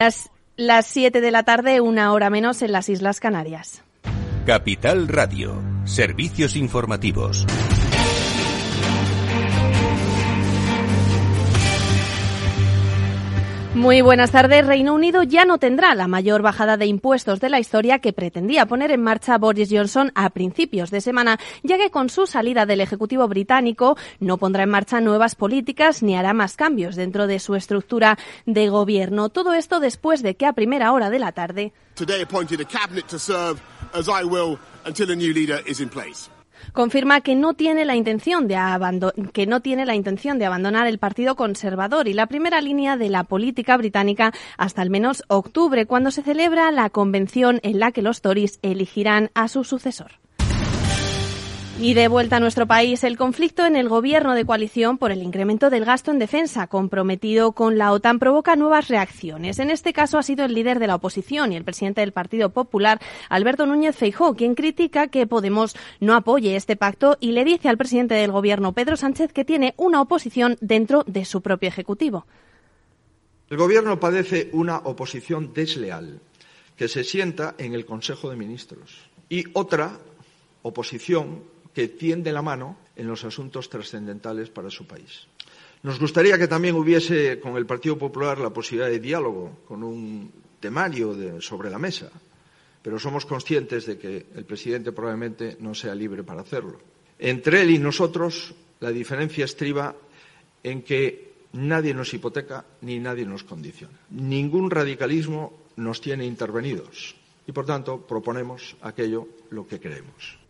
Las, las 7 de la tarde, una hora menos en las Islas Canarias. Capital Radio, servicios informativos. Muy buenas tardes. Reino Unido ya no tendrá la mayor bajada de impuestos de la historia que pretendía poner en marcha Boris Johnson a principios de semana, ya que con su salida del Ejecutivo británico no pondrá en marcha nuevas políticas ni hará más cambios dentro de su estructura de gobierno. Todo esto después de que a primera hora de la tarde confirma que no tiene la intención de que no tiene la intención de abandonar el Partido Conservador y la primera línea de la política británica hasta al menos octubre, cuando se celebra la convención en la que los Tories elegirán a su sucesor. Y de vuelta a nuestro país, el conflicto en el gobierno de coalición por el incremento del gasto en defensa comprometido con la OTAN provoca nuevas reacciones. En este caso ha sido el líder de la oposición y el presidente del Partido Popular, Alberto Núñez Feijó, quien critica que Podemos no apoye este pacto y le dice al presidente del gobierno, Pedro Sánchez, que tiene una oposición dentro de su propio ejecutivo. El gobierno padece una oposición desleal que se sienta en el Consejo de Ministros y otra oposición que tiende la mano en los asuntos trascendentales para su país. Nos gustaría que también hubiese con el Partido Popular la posibilidad de diálogo, con un temario sobre la mesa, pero somos conscientes de que el presidente probablemente no sea libre para hacerlo. Entre él y nosotros, la diferencia estriba en que nadie nos hipoteca ni nadie nos condiciona. Ningún radicalismo nos tiene intervenidos y, por tanto, proponemos aquello lo que queremos.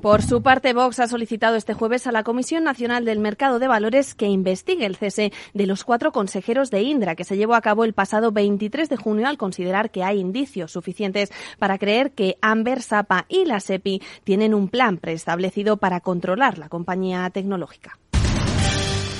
Por su parte, Vox ha solicitado este jueves a la Comisión Nacional del Mercado de Valores que investigue el cese de los cuatro consejeros de Indra, que se llevó a cabo el pasado 23 de junio al considerar que hay indicios suficientes para creer que Amber, Sapa y la SEPI tienen un plan preestablecido para controlar la compañía tecnológica.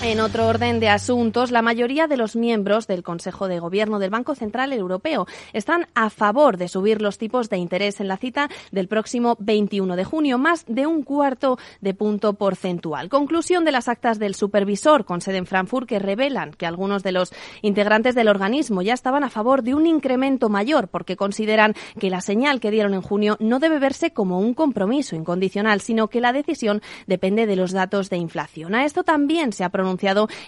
En otro orden de asuntos, la mayoría de los miembros del Consejo de Gobierno del Banco Central Europeo están a favor de subir los tipos de interés en la cita del próximo 21 de junio, más de un cuarto de punto porcentual. Conclusión de las actas del supervisor con sede en Frankfurt que revelan que algunos de los integrantes del organismo ya estaban a favor de un incremento mayor porque consideran que la señal que dieron en junio no debe verse como un compromiso incondicional, sino que la decisión depende de los datos de inflación. A esto también se ha pronunciado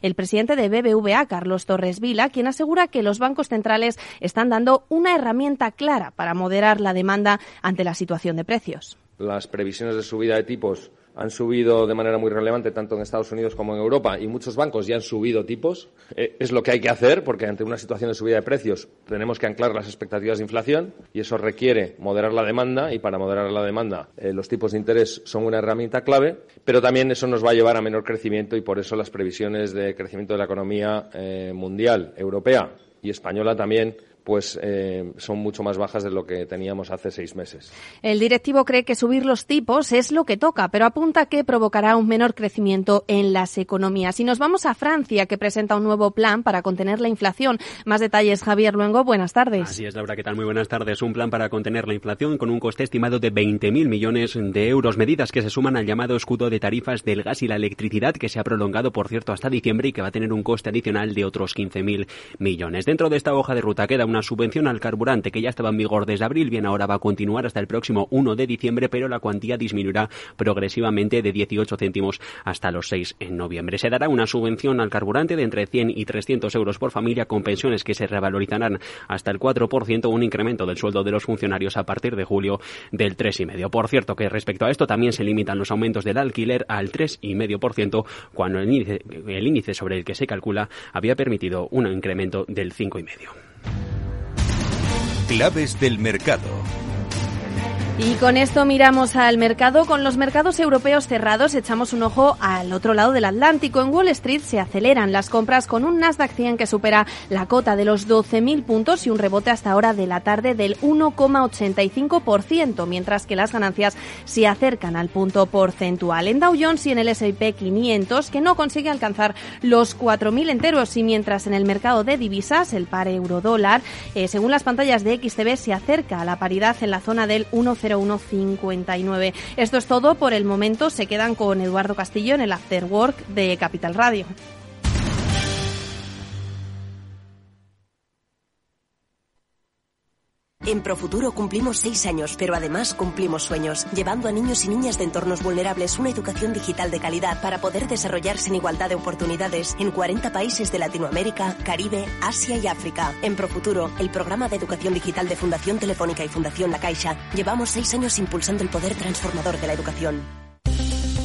el presidente de BBVA, Carlos Torres Vila, quien asegura que los bancos centrales están dando una herramienta clara para moderar la demanda ante la situación de precios. Las previsiones de subida de tipos han subido de manera muy relevante tanto en Estados Unidos como en Europa y muchos bancos ya han subido tipos. Eh, es lo que hay que hacer porque ante una situación de subida de precios tenemos que anclar las expectativas de inflación y eso requiere moderar la demanda y para moderar la demanda eh, los tipos de interés son una herramienta clave, pero también eso nos va a llevar a menor crecimiento y por eso las previsiones de crecimiento de la economía eh, mundial, europea y española también pues eh, son mucho más bajas de lo que teníamos hace seis meses. El directivo cree que subir los tipos es lo que toca, pero apunta que provocará un menor crecimiento en las economías. Y nos vamos a Francia, que presenta un nuevo plan para contener la inflación. Más detalles, Javier Luengo. Buenas tardes. Así es, Laura. ¿Qué tal? Muy buenas tardes. Un plan para contener la inflación con un coste estimado de 20.000 millones de euros. Medidas que se suman al llamado escudo de tarifas del gas y la electricidad, que se ha prolongado, por cierto, hasta diciembre y que va a tener un coste adicional de otros 15.000 millones. Dentro de esta hoja de ruta queda una subvención al carburante que ya estaba en vigor desde abril, bien ahora va a continuar hasta el próximo 1 de diciembre, pero la cuantía disminuirá progresivamente de 18 céntimos hasta los 6 en noviembre. Se dará una subvención al carburante de entre 100 y 300 euros por familia con pensiones que se revalorizarán hasta el 4%, un incremento del sueldo de los funcionarios a partir de julio del 3,5%. Por cierto, que respecto a esto también se limitan los aumentos del alquiler al 3,5% cuando el índice, el índice sobre el que se calcula había permitido un incremento del 5,5%. Claves del mercado. Y con esto miramos al mercado. Con los mercados europeos cerrados, echamos un ojo al otro lado del Atlántico. En Wall Street se aceleran las compras con un Nasdaq 100 que supera la cota de los 12.000 puntos y un rebote hasta ahora de la tarde del 1,85%, mientras que las ganancias se acercan al punto porcentual. En Dow Jones y en el S&P 500, que no consigue alcanzar los 4.000 enteros, y mientras en el mercado de divisas, el par euro-dólar, eh, según las pantallas de XTB, se acerca a la paridad en la zona del 1 0159. Esto es todo por el momento. Se quedan con Eduardo Castillo en el After Work de Capital Radio. En Profuturo cumplimos seis años, pero además cumplimos sueños, llevando a niños y niñas de entornos vulnerables una educación digital de calidad para poder desarrollarse en igualdad de oportunidades en 40 países de Latinoamérica, Caribe, Asia y África. En Profuturo, el programa de educación digital de Fundación Telefónica y Fundación La Caixa, llevamos seis años impulsando el poder transformador de la educación.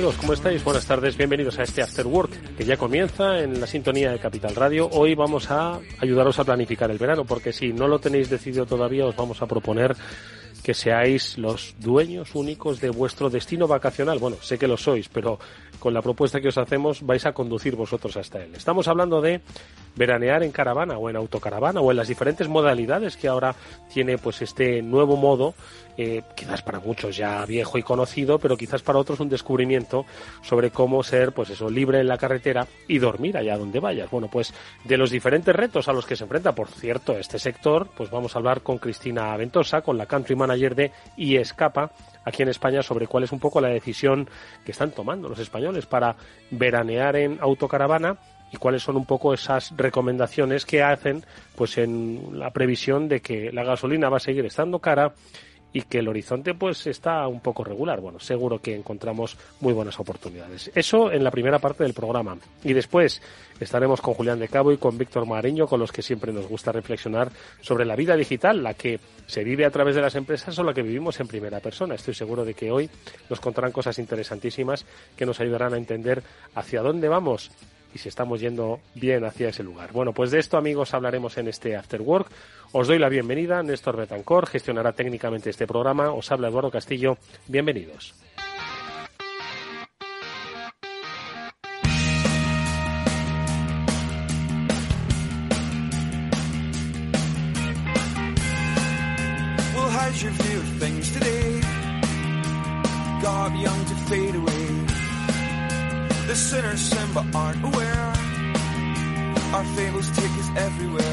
Amigos? ¿Cómo estáis? Buenas tardes, bienvenidos a este After Work que ya comienza en la sintonía de Capital Radio. Hoy vamos a ayudaros a planificar el verano porque si no lo tenéis decidido todavía os vamos a proponer que seáis los dueños únicos de vuestro destino vacacional. Bueno, sé que lo sois, pero con la propuesta que os hacemos vais a conducir vosotros hasta él. Estamos hablando de veranear en caravana o en autocaravana o en las diferentes modalidades que ahora tiene pues este nuevo modo eh, quizás para muchos ya viejo y conocido, pero quizás para otros un descubrimiento sobre cómo ser, pues eso, libre en la carretera y dormir allá donde vayas. Bueno, pues de los diferentes retos a los que se enfrenta, por cierto, este sector, pues vamos a hablar con Cristina Ventosa, con la country manager de Escapa, aquí en España sobre cuál es un poco la decisión que están tomando los españoles para veranear en autocaravana y cuáles son un poco esas recomendaciones que hacen pues en la previsión de que la gasolina va a seguir estando cara y que el horizonte pues está un poco regular. Bueno, seguro que encontramos muy buenas oportunidades. Eso en la primera parte del programa. Y después estaremos con Julián de Cabo y con Víctor Mariño, con los que siempre nos gusta reflexionar sobre la vida digital, la que se vive a través de las empresas o la que vivimos en primera persona. Estoy seguro de que hoy nos contarán cosas interesantísimas que nos ayudarán a entender hacia dónde vamos y si estamos yendo bien hacia ese lugar. Bueno, pues de esto, amigos, hablaremos en este After Work. Os doy la bienvenida. Néstor Betancor gestionará técnicamente este programa. Os habla Eduardo Castillo. Bienvenidos. Everywhere.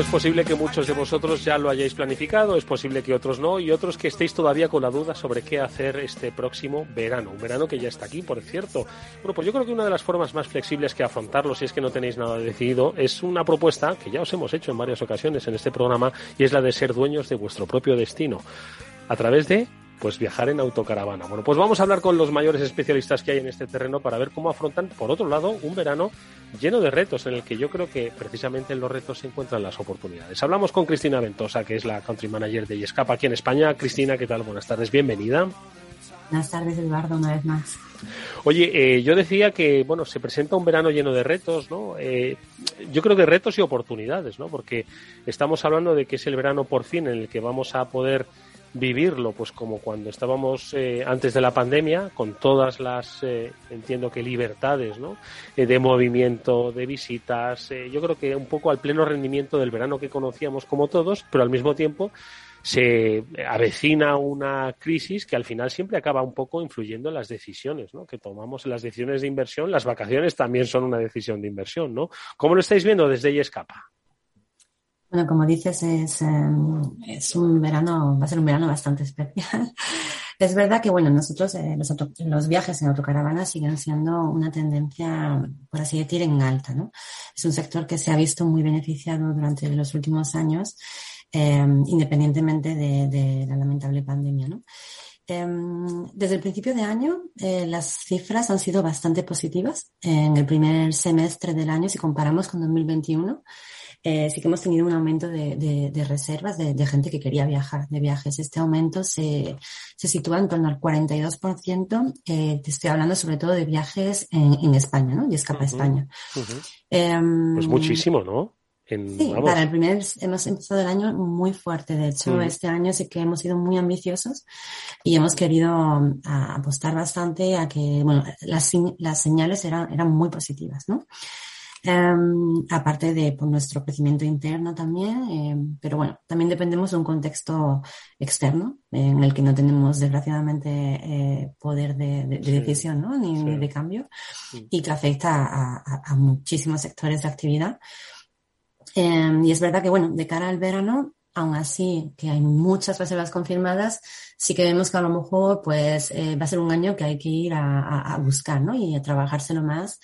Es posible que muchos de vosotros ya lo hayáis planificado, es posible que otros no, y otros que estéis todavía con la duda sobre qué hacer este próximo verano. Un verano que ya está aquí, por cierto. Bueno, pues yo creo que una de las formas más flexibles que afrontarlo, si es que no tenéis nada decidido, es una propuesta que ya os hemos hecho en varias ocasiones en este programa, y es la de ser dueños de vuestro propio destino. A través de pues viajar en autocaravana. Bueno, pues vamos a hablar con los mayores especialistas que hay en este terreno para ver cómo afrontan, por otro lado, un verano lleno de retos, en el que yo creo que precisamente en los retos se encuentran las oportunidades. Hablamos con Cristina Ventosa, que es la country manager de Yescapa aquí en España. Cristina, ¿qué tal? Buenas tardes, bienvenida. Buenas tardes, Eduardo, una vez más. Oye, eh, yo decía que, bueno, se presenta un verano lleno de retos, ¿no? Eh, yo creo que retos y oportunidades, ¿no? Porque estamos hablando de que es el verano por fin en el que vamos a poder vivirlo pues como cuando estábamos eh, antes de la pandemia con todas las eh, entiendo que libertades ¿no? Eh, de movimiento de visitas yo creo que un poco al pleno rendimiento del verano que conocíamos como todos pero al mismo tiempo se avecina una crisis que al final siempre acaba un poco influyendo en las decisiones ¿no? que tomamos las decisiones de inversión las vacaciones también son una decisión de inversión ¿no? ¿cómo lo estáis viendo desde escapa bueno, como dices, es, em, es un verano, va a ser un verano bastante especial. Es verdad que, bueno, nosotros eh, los, los, viajes en autocaravana siguen siendo una tendencia, por así decir, en alta, ¿no? Es un sector que se ha visto muy beneficiado durante los últimos años, eh, independientemente de, de, la lamentable pandemia, ¿no? Em, desde el principio de año, eh, las cifras han sido bastante positivas. En el primer semestre del año, si comparamos con 2021, eh, sí que hemos tenido un aumento de, de, reservas de, de, gente que quería viajar, de viajes. Este aumento se, se sitúa en torno al 42%. Eh, te estoy hablando sobre todo de viajes en, en España, ¿no? Y escapa a España. Uh pues muchísimo, ¿no? sí, para el primer hemos empezado el año muy fuerte. De hecho, este año sí que hemos sido muy ambiciosos y hemos querido um, apostar bastante a que, bueno, las, las señales eran, eran muy positivas, ¿no? Em, aparte de por nuestro crecimiento interno también, em, pero bueno, también dependemos de un contexto externo en el que no tenemos desgraciadamente eh, poder de, decisión ¿no? ni, de cambio y que afecta a, a, muchísimos sectores de actividad. Em, y es verdad que, bueno, de cara al verano, aún así que hay muchas reservas confirmadas, sí que vemos que a lo mejor pues eh, va a ser un año que hay que ir a, a buscar, ¿no? Y a trabajárselo más.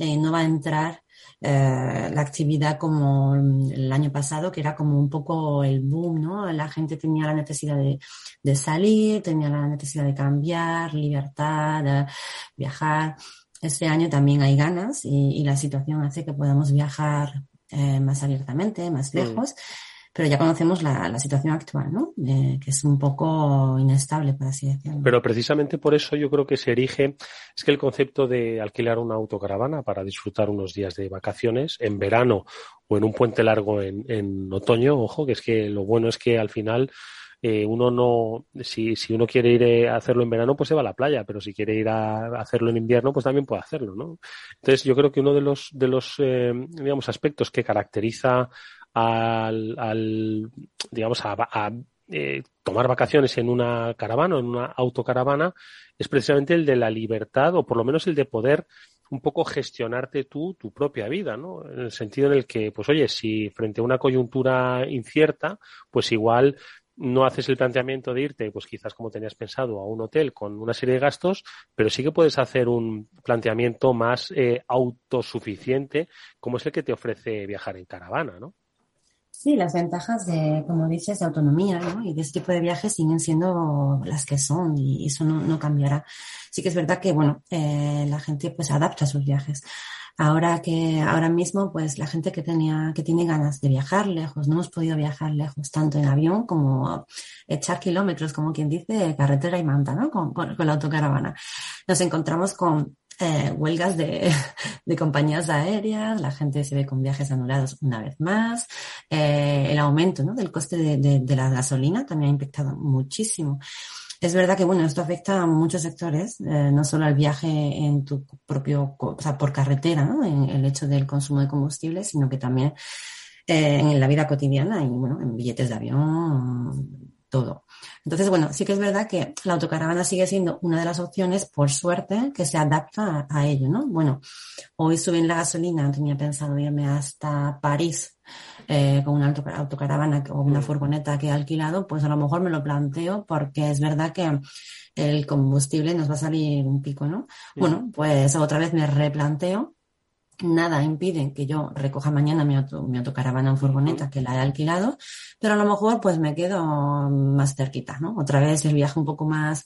Eh, no va a entrar eh, la actividad como el año pasado, que era como un poco el boom, ¿no? La gente tenía la necesidad de, de salir, tenía la necesidad de cambiar, libertad, de viajar. Este año también hay ganas y, y la situación hace que podamos viajar eh, más abiertamente, más lejos pero ya conocemos la, la situación actual, ¿no? Que es un poco inestable, por así decirlo. Pero precisamente por eso yo creo que se erige, es que el concepto de alquilar una autocaravana para disfrutar unos días de vacaciones en verano o en un puente largo en, en otoño, ojo, que es que lo bueno es que al final eh, uno no, si, si uno quiere ir eh, a hacerlo en verano, pues se va a la playa, pero si quiere ir a hacerlo en invierno, pues también puede hacerlo, ¿no? Entonces yo creo que uno de los, de los, eh, digamos, aspectos que caracteriza al, al digamos, a, eh, tomar vacaciones en una caravana o en una autocaravana es precisamente el de la libertad o por lo menos el de poder un poco gestionarte tú tu propia vida, ¿no? En el sentido en el que, pues oye, si frente a una coyuntura incierta, pues igual no haces el planteamiento de irte, pues quizás como tenías pensado, a un hotel con una serie de gastos, pero sí que puedes hacer un planteamiento más eh, autosuficiente, como es el que te ofrece viajar en caravana, ¿no? Sí, las ventajas de, como dices, de autonomía ¿no? y de este tipo de viajes siguen siendo las que son y eso no, no cambiará. Sí que es verdad que, bueno, eh, la gente pues adapta sus viajes. Ahora que, ahora mismo, pues la gente que tenía, que tiene ganas de viajar lejos, no hemos podido viajar lejos, tanto en avión como echar kilómetros, como quien dice, carretera y manta, ¿no? Con, con, con la autocaravana. Nos encontramos con eh, huelgas de, de, compañías aéreas, la gente se ve con viajes anulados una vez más, eh, el aumento ¿no? del coste de, de, de, la gasolina también ha impactado muchísimo. Es verdad que, bueno, esto afecta a muchos sectores, eh, no solo al viaje en tu propio, o sea, por carretera, ¿no? En el hecho del consumo de combustible, sino que también eh, en la vida cotidiana y, bueno, en billetes de avión, todo. Entonces, bueno, sí que es verdad que la autocaravana sigue siendo una de las opciones, por suerte, que se adapta a, ello, ¿no? Bueno, hoy subí en la gasolina, tenía pensado irme hasta París eh, con una autocaravana o una furgoneta que he alquilado, pues a lo mejor me lo planteo porque es verdad que el combustible nos va a salir un pico, ¿no? Bueno, pues otra vez me replanteo nada impide que yo recoja mañana mi, mi autocaravana en furgoneta que la he alquilado, pero a lo mejor pues me quedo más cerquita, ¿no? Otra vez el viaje un poco más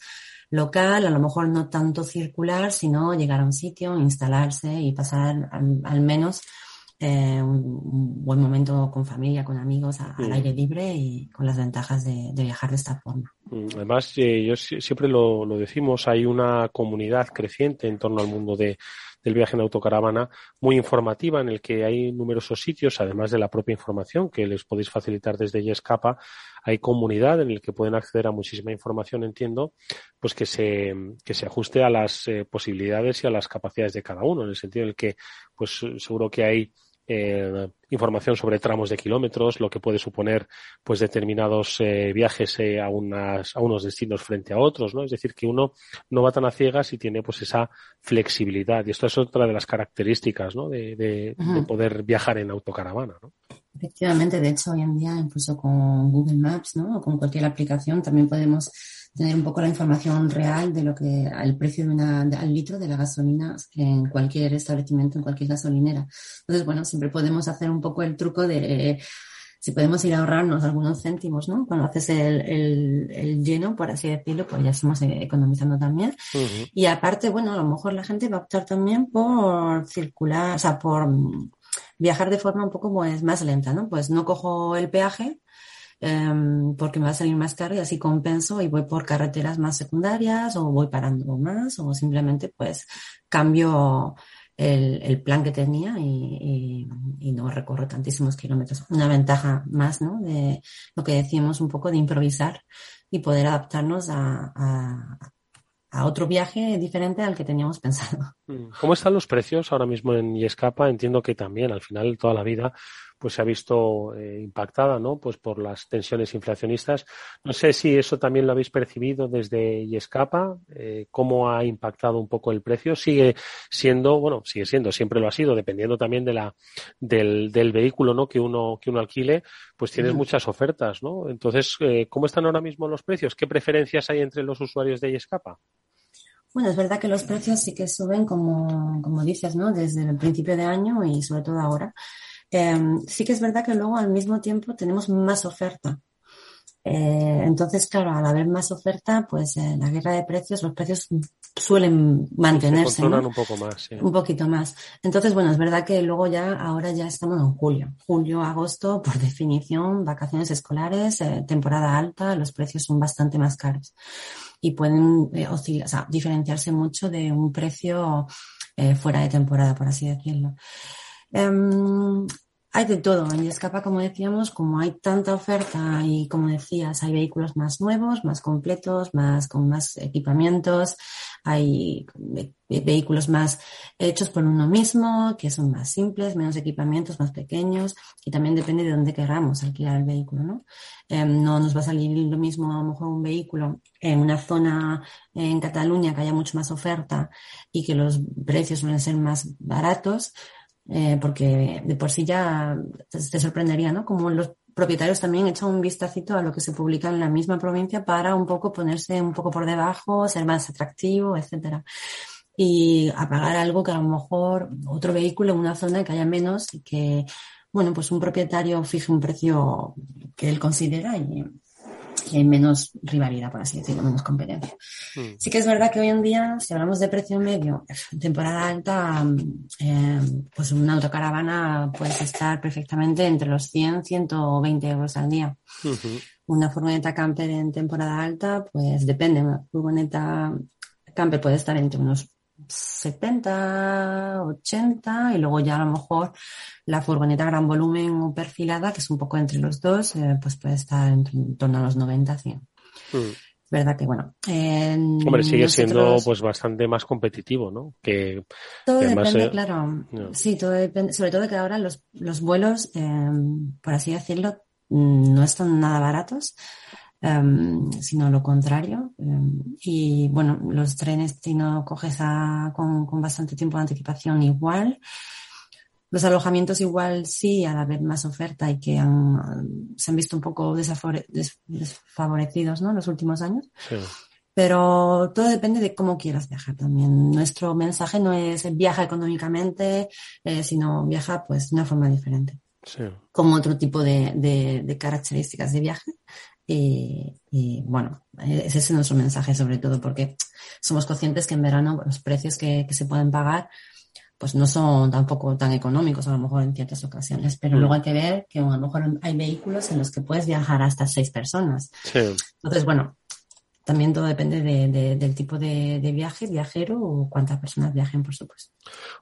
local, a lo mejor no tanto circular, sino llegar a un sitio, instalarse y pasar al, menos eh, un, buen momento con familia, con amigos, al aire libre y con las ventajas de, viajar de esta forma. Mm, además, eh, yo siempre lo, lo decimos, hay una comunidad creciente en torno al mundo de, del viaje en autocaravana muy informativa en el que hay numerosos sitios, además de la propia información que les podéis facilitar desde Yescapa, hay comunidad en el que pueden acceder a muchísima información, entiendo, pues que se, que se ajuste a las eh, posibilidades y a las capacidades de cada uno, en el sentido en el que, pues seguro que hay eh, información sobre tramos de kilómetros, lo que puede suponer pues determinados eh, viajes eh, a, unas, a unos destinos frente a otros, ¿no? Es decir, que uno no va tan a ciegas y tiene pues esa flexibilidad. Y esto es otra de las características, ¿no? De, de, de poder viajar en autocaravana, ¿no? Efectivamente, de hecho, hoy en día, incluso con Google Maps, ¿no? O con cualquier aplicación, también podemos tener un poco la información real de lo que el precio de una, al litro de la gasolina en cualquier establecimiento, en cualquier gasolinera. Entonces, bueno, siempre podemos hacer un poco el truco de si podemos ir a ahorrarnos algunos céntimos, ¿no? Cuando haces el, el, el lleno, por así decirlo, pues ya estamos economizando también. Y aparte, bueno, a lo mejor la gente va a optar también por circular, o sea, por viajar de forma un poco pues, más lenta, ¿no? Pues no cojo el peaje, Em, porque me va a salir más caro y así compenso y voy por carreteras más secundarias o voy parando más o simplemente pues cambio el, plan que tenía y, no recorro tantísimos kilómetros. Una ventaja más, ¿no? De lo que decíamos un poco de improvisar y poder adaptarnos a, a otro viaje diferente al que teníamos pensado. Mm. ¿Cómo están los precios ahora mismo en Yescapa? Entiendo que también al final toda la vida pues se ha visto eh, impactada, ¿no? Pues por las tensiones inflacionistas. No sé si eso también lo habéis percibido desde Yescapa, eh, cómo ha impactado un poco el precio. Sigue siendo, bueno, sigue siendo, siempre lo ha sido, dependiendo también de la del, del vehículo, ¿no? Que uno que uno alquile, pues tienes muchas ofertas, ¿no? Entonces, eh, ¿cómo están ahora mismo los precios? ¿Qué preferencias hay entre los usuarios de Yescapa? Bueno, es verdad que los precios sí que suben, como, como dices, ¿no? Desde el principio de año y sobre todo ahora. Em, sí que es verdad que luego al mismo tiempo tenemos más oferta. Eh, entonces, claro, al haber más oferta, pues en la guerra de precios, los precios suelen mantenerse. Se un poco más, sí. Un poquito más. Entonces, bueno, es verdad que luego ya, ahora ya estamos en julio. Julio, agosto, por definición, vacaciones escolares, eh, temporada alta, los precios son bastante más caros. Y pueden eh, oscilar, o sea, diferenciarse mucho de un precio fuera de temporada, por así decirlo. Em, hay de todo. En Escapa, como decíamos, como hay tanta oferta y como decías, hay vehículos más nuevos, más completos, más con más equipamientos, hay vehículos más hechos por uno mismo, que son más simples, menos equipamientos, más pequeños, y también depende de dónde queramos alquilar el vehículo, ¿no? Em, no nos va a salir lo mismo a lo mejor un vehículo en una zona en Cataluña que haya mucho más oferta y que los precios suelen ser más baratos, eh, porque de por sí ya te, sorprendería, ¿no? Como los propietarios también echan un vistacito a lo que se publica en la misma provincia para un poco ponerse un poco por debajo, ser más atractivo, etcétera. Y apagar algo que a lo mejor otro vehículo en una zona que haya menos y que, bueno, pues un propietario fije un precio que él considera y, y hay menos rivalidad, por así decirlo, menos competencia. Mm. Sí que es verdad que hoy en día, si hablamos de precio medio, en temporada alta, eh, pues una autocaravana puede estar perfectamente entre los 100, 120 euros al día. Una furgoneta camper en temporada alta, pues depende, una furgoneta camper puede estar entre unos 70, 80 y luego ya a lo mejor la furgoneta gran volumen o perfilada, que es un poco entre los dos, eh, pues puede estar en, torno a los 90, 100. Mm. Verdad que bueno. Hombre, sigue siendo pues bastante más competitivo, ¿no? Que, todo depende, claro. Sí, todo depende, sobre todo que ahora los, los vuelos, eh, por así decirlo, mm, no están nada baratos. Em, sino lo contrario. Em, y bueno, los trenes, si no coges con, con bastante tiempo de anticipación, igual. Los alojamientos igual sí, al haber más oferta y que se han visto un poco desfavorecidos ¿no? en los últimos años. Pero todo depende de cómo quieras viajar también. Nuestro mensaje no es viaja económicamente, eh, sino viaja pues de una forma diferente. Como otro tipo de, características de viaje. Y, bueno, ese es nuestro mensaje sobre todo porque somos conscientes que en verano los precios que se pueden pagar pues no son tampoco tan económicos a lo mejor en ciertas ocasiones, pero mm. luego hay que ver que a lo mejor hay vehículos en los que puedes viajar hasta seis personas. Entonces, bueno, también todo depende del tipo de, viaje, viajero o cuántas personas viajen, por supuesto.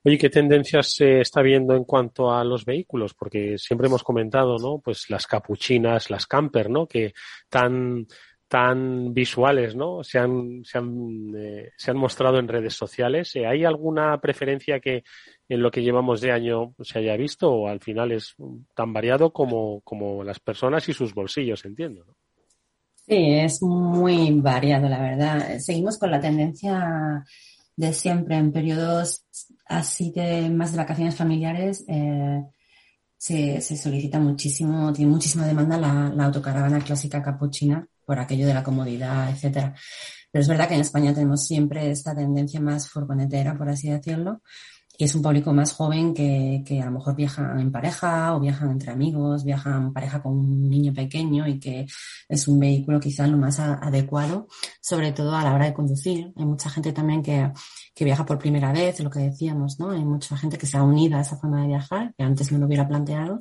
Oye, ¿qué tendencias se está viendo en cuanto a los vehículos? Porque siempre hemos comentado, ¿no? Pues las capuchinas, las camper, ¿no? Que tan tan visuales, ¿no? Se han, se han, eh, se han mostrado en redes sociales. Eh, ¿Hay alguna preferencia que en lo que llevamos de año se haya visto o al final es tan variado como, como las personas y sus bolsillos, entiendo? ¿no? Sí, es muy variado, la verdad. Seguimos con la tendencia de siempre en periodos así de más de vacaciones familiares. Eh, se, se, solicita muchísimo, tiene muchísima demanda la, autocaravana clásica capuchina por aquello de la comodidad, etcétera. Pero es verdad que en España tenemos siempre esta tendencia más furgonetera, por así decirlo, es un público más joven que, que, a lo mejor viajan en pareja o viajan entre amigos, viajan en pareja con un niño pequeño y que es un vehículo quizás lo más adecuado, sobre todo a la hora de conducir. Hay mucha gente también que, que viaja por primera vez, lo que decíamos, ¿no? Hay mucha gente que se ha unido a esa forma de viajar, que antes no lo hubiera planteado.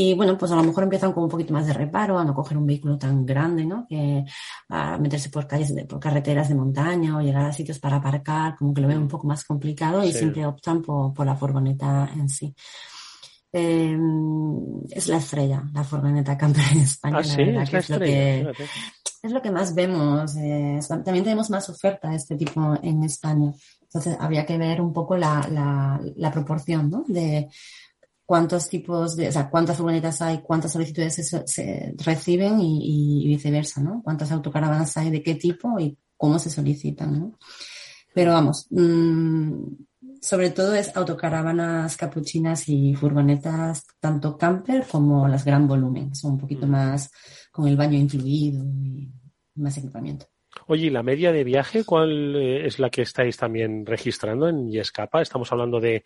Y bueno, pues a lo mejor empiezan con un poquito más de reparo, a no coger un vehículo tan grande, ¿no? Que a meterse por calles, de, por carreteras de montaña o llegar a sitios para aparcar, como que lo ven un poco más complicado y siempre optan por, por, la furgoneta en sí. Eh, es la estrella, la furgoneta camper en España, ah, la verdad, es que es lo que, es lo que más vemos. Eh, también tenemos más oferta de este tipo en España. Entonces habría que ver un poco la, la, la proporción, ¿no? De cuántos tipos de, o sea, cuántas furgonetas hay, cuántas solicitudes se, reciben y, viceversa, ¿no? Cuántas autocaravanas hay, de qué tipo y cómo se solicitan, ¿no? Pero vamos, mmm, sobre todo es autocaravanas capuchinas y furgonetas, tanto camper como las gran volumen, son un poquito mm. más con el baño incluido y más equipamiento. Oye, ¿y la media de viaje cuál eh, es la que estáis también registrando en Yescapa? Estamos hablando de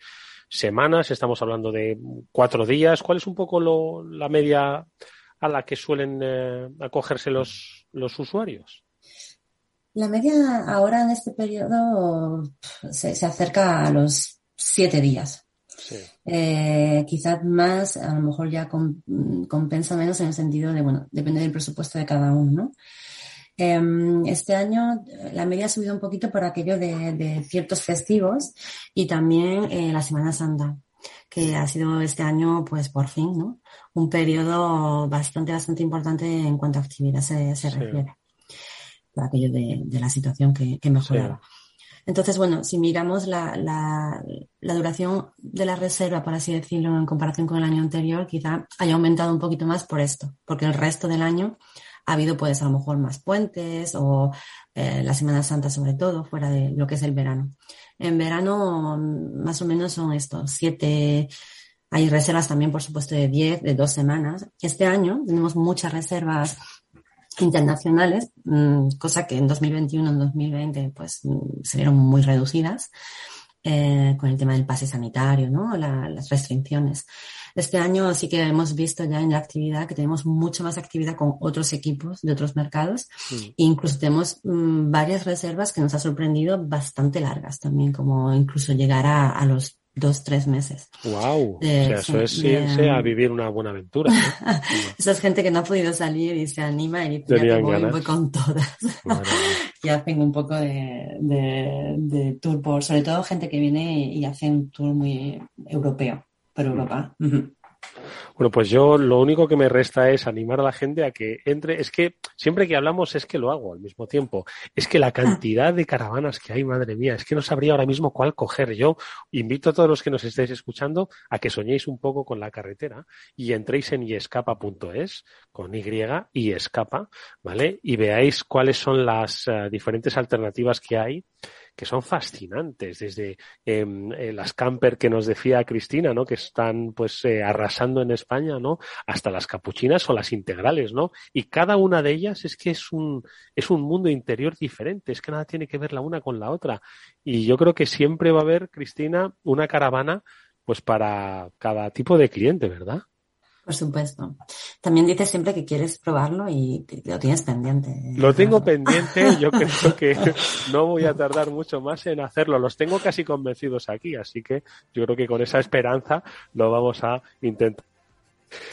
semanas, estamos hablando de cuatro días. ¿Cuál es un poco lo, la media a la que suelen eh, acogerse los, los usuarios? La media ahora en este periodo se, se acerca a los siete días. Sí. Eh, quizás más, a lo mejor ya compensa menos en el sentido de, bueno, depende del presupuesto de cada uno, ¿no? Em, este año eh, la media ha subido un poquito por aquello de, ciertos festivos y también eh, la Semana Santa, que ha sido este año, pues por fin, ¿no? Un periodo bastante, bastante importante en cuanto a actividad se, refiere. Por aquello de, la situación que, mejoraba. Entonces, bueno, si miramos la, la, duración de la reserva, por así decirlo, en comparación con el año anterior, quizá haya aumentado un poquito más por esto, porque el resto del año ha habido pues a lo mejor más puentes o eh, la Semana Santa sobre todo, fuera de lo que es el verano. En verano más o menos son estos siete, hay reservas también por supuesto de diez, de dos semanas. Este año tenemos muchas reservas internacionales, mm, cosa que en 2021, en 2020 pues mm, se vieron muy reducidas eh, con el tema del pase sanitario, ¿no? las restricciones. Este año sí que hemos visto ya en la actividad que tenemos mucha más actividad con otros equipos de otros mercados. E incluso tenemos mm, varias reservas que nos ha sorprendido bastante largas también, como incluso llegar a, los dos, tres meses. ¡Wow! o sea, eso es irse a vivir una buena aventura. Esa es gente que no ha podido salir y se anima y dice, voy, con todas. y hacen un poco de, de, tour por, sobre todo gente que viene y hace un tour muy europeo por Europa. Bueno, pues yo lo único que me resta es animar a la gente a que entre. Es que siempre que hablamos es que lo hago al mismo tiempo. Es que la cantidad de caravanas que hay, madre mía, es que no sabría ahora mismo cuál coger. Yo invito a todos los que nos estéis escuchando a que soñéis un poco con la carretera y entréis en yescapa.es con Y y escapa, ¿vale? Y veáis cuáles son las uh, diferentes alternativas que hay que son fascinantes, desde em, eh, las camper que nos decía Cristina, ¿no? Que están pues eh, arrasando en España, ¿no? Hasta las capuchinas o las integrales, ¿no? Y cada una de ellas es que es un, es un mundo interior diferente, es que nada tiene que ver la una con la otra. Y yo creo que siempre va a haber, Cristina, una caravana pues para cada tipo de cliente, ¿verdad? Por supuesto. También dices siempre que quieres probarlo y lo tienes pendiente. Lo tengo pendiente, yo creo que no voy a tardar mucho más en hacerlo. Los tengo casi convencidos aquí, así que yo creo que con esa esperanza lo vamos a intentar.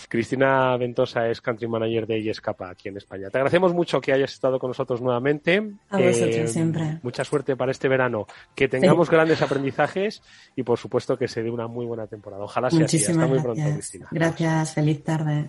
Cristina Ventosa es Country Manager de Escapa aquí en España. Te agradecemos mucho que hayas estado con nosotros nuevamente. A vosotros eh, siempre. Mucha suerte para este verano. Que tengamos sí. grandes aprendizajes y, por supuesto, que se dé una muy buena temporada. Ojalá sea Muchísimas así. Hasta muy gracias. pronto, Cristina. Gracias. Feliz tarde.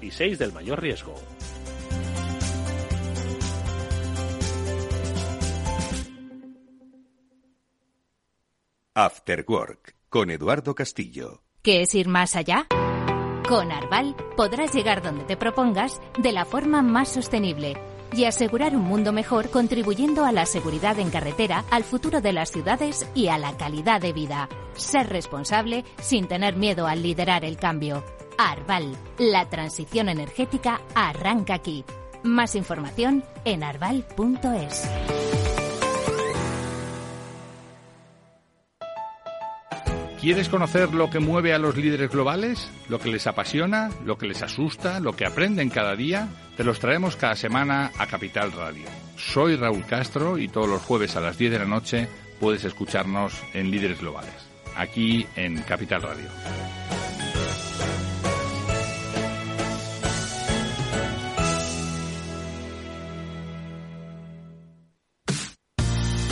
y 6 del mayor riesgo. After Work con Eduardo Castillo. ¿Qué es ir más allá? Con Arval podrás llegar donde te propongas de la forma más sostenible y asegurar un mundo mejor contribuyendo a la seguridad en carretera, al futuro de las ciudades y a la calidad de vida. Ser responsable sin tener miedo al liderar el cambio. Arval, la transición energética arranca aquí. Más información en arval.es. ¿Quieres conocer lo que mueve a los líderes globales? ¿Lo que les apasiona? ¿Lo que les asusta? ¿Lo que aprenden cada día? Te los traemos cada semana a Capital Radio. Soy Raúl Castro y todos los jueves a las 10 de la noche puedes escucharnos en Líderes Globales, aquí en Capital Radio.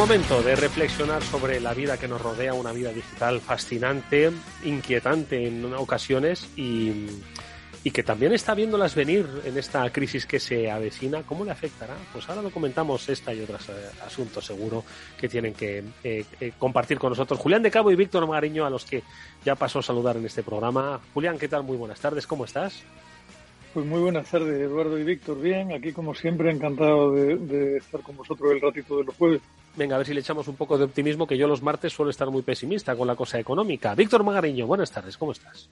Momento de reflexionar sobre la vida que nos rodea, una vida digital fascinante, inquietante en ocasiones y, que también está viéndolas venir en esta crisis que se avecina, ¿cómo le afectará? Pues ahora lo comentamos esta y otros eh, asuntos seguro que tienen que eh, eh, compartir con nosotros Julián de Cabo y Víctor Magariño, a los que ya pasó a saludar en este programa. Julián, ¿qué tal? Muy buenas tardes, ¿cómo estás? Pues muy buenas tardes, Eduardo y Víctor. Bien, aquí como siempre, encantado de estar con vosotros el ratito de los jueves. Venga, a ver si le echamos un poco de optimismo, que yo los martes suelo estar muy pesimista con la cosa económica. Víctor Magariño, buenas tardes, ¿cómo estás?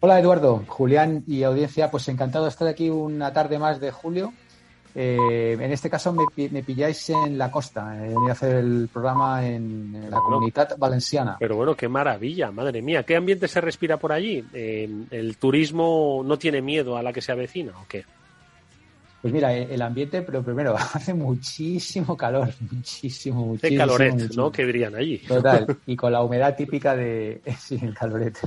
Hola Eduardo, Julián y audiencia, pues encantado de estar aquí una tarde más de julio. Eh, en este caso me, pilláis en la costa, he venido a hacer el programa en, la comunidad valenciana. Pero bueno, qué maravilla, madre mía, ¿qué ambiente se respira por allí? ¿El turismo no tiene miedo a la que se avecina o qué? Pues mira, el ambiente, pero primero, hace muchísimo calor, muchísimo, muchísimo. De caloret, ¿no? Que allí. Total, y con la humedad típica de... Sí, el caloret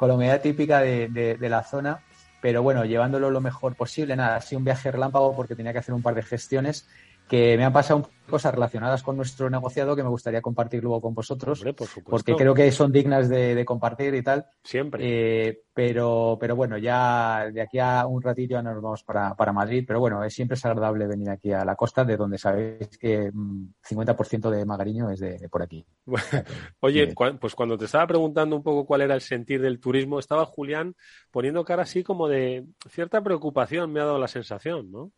con la humedad típica de, la zona, pero bueno, llevándolo lo mejor posible. Nada, sido un viaje relámpago porque tenía que hacer un par de gestiones que me han pasado cosas relacionadas con nuestro negociado que me gustaría compartir luego con vosotros, porque creo que son dignas de, compartir y tal. Siempre. Eh, pero, pero bueno, ya de aquí a un ratillo ya nos vamos para, para Madrid, pero bueno, es, siempre es agradable venir aquí a la costa, de donde sabéis que 50% mm, de Magariño es de, por aquí. Oye, pues cuando te estaba preguntando un poco cuál era el sentir del turismo, estaba Julián poniendo cara así como de cierta preocupación, me ha dado la sensación, ¿no?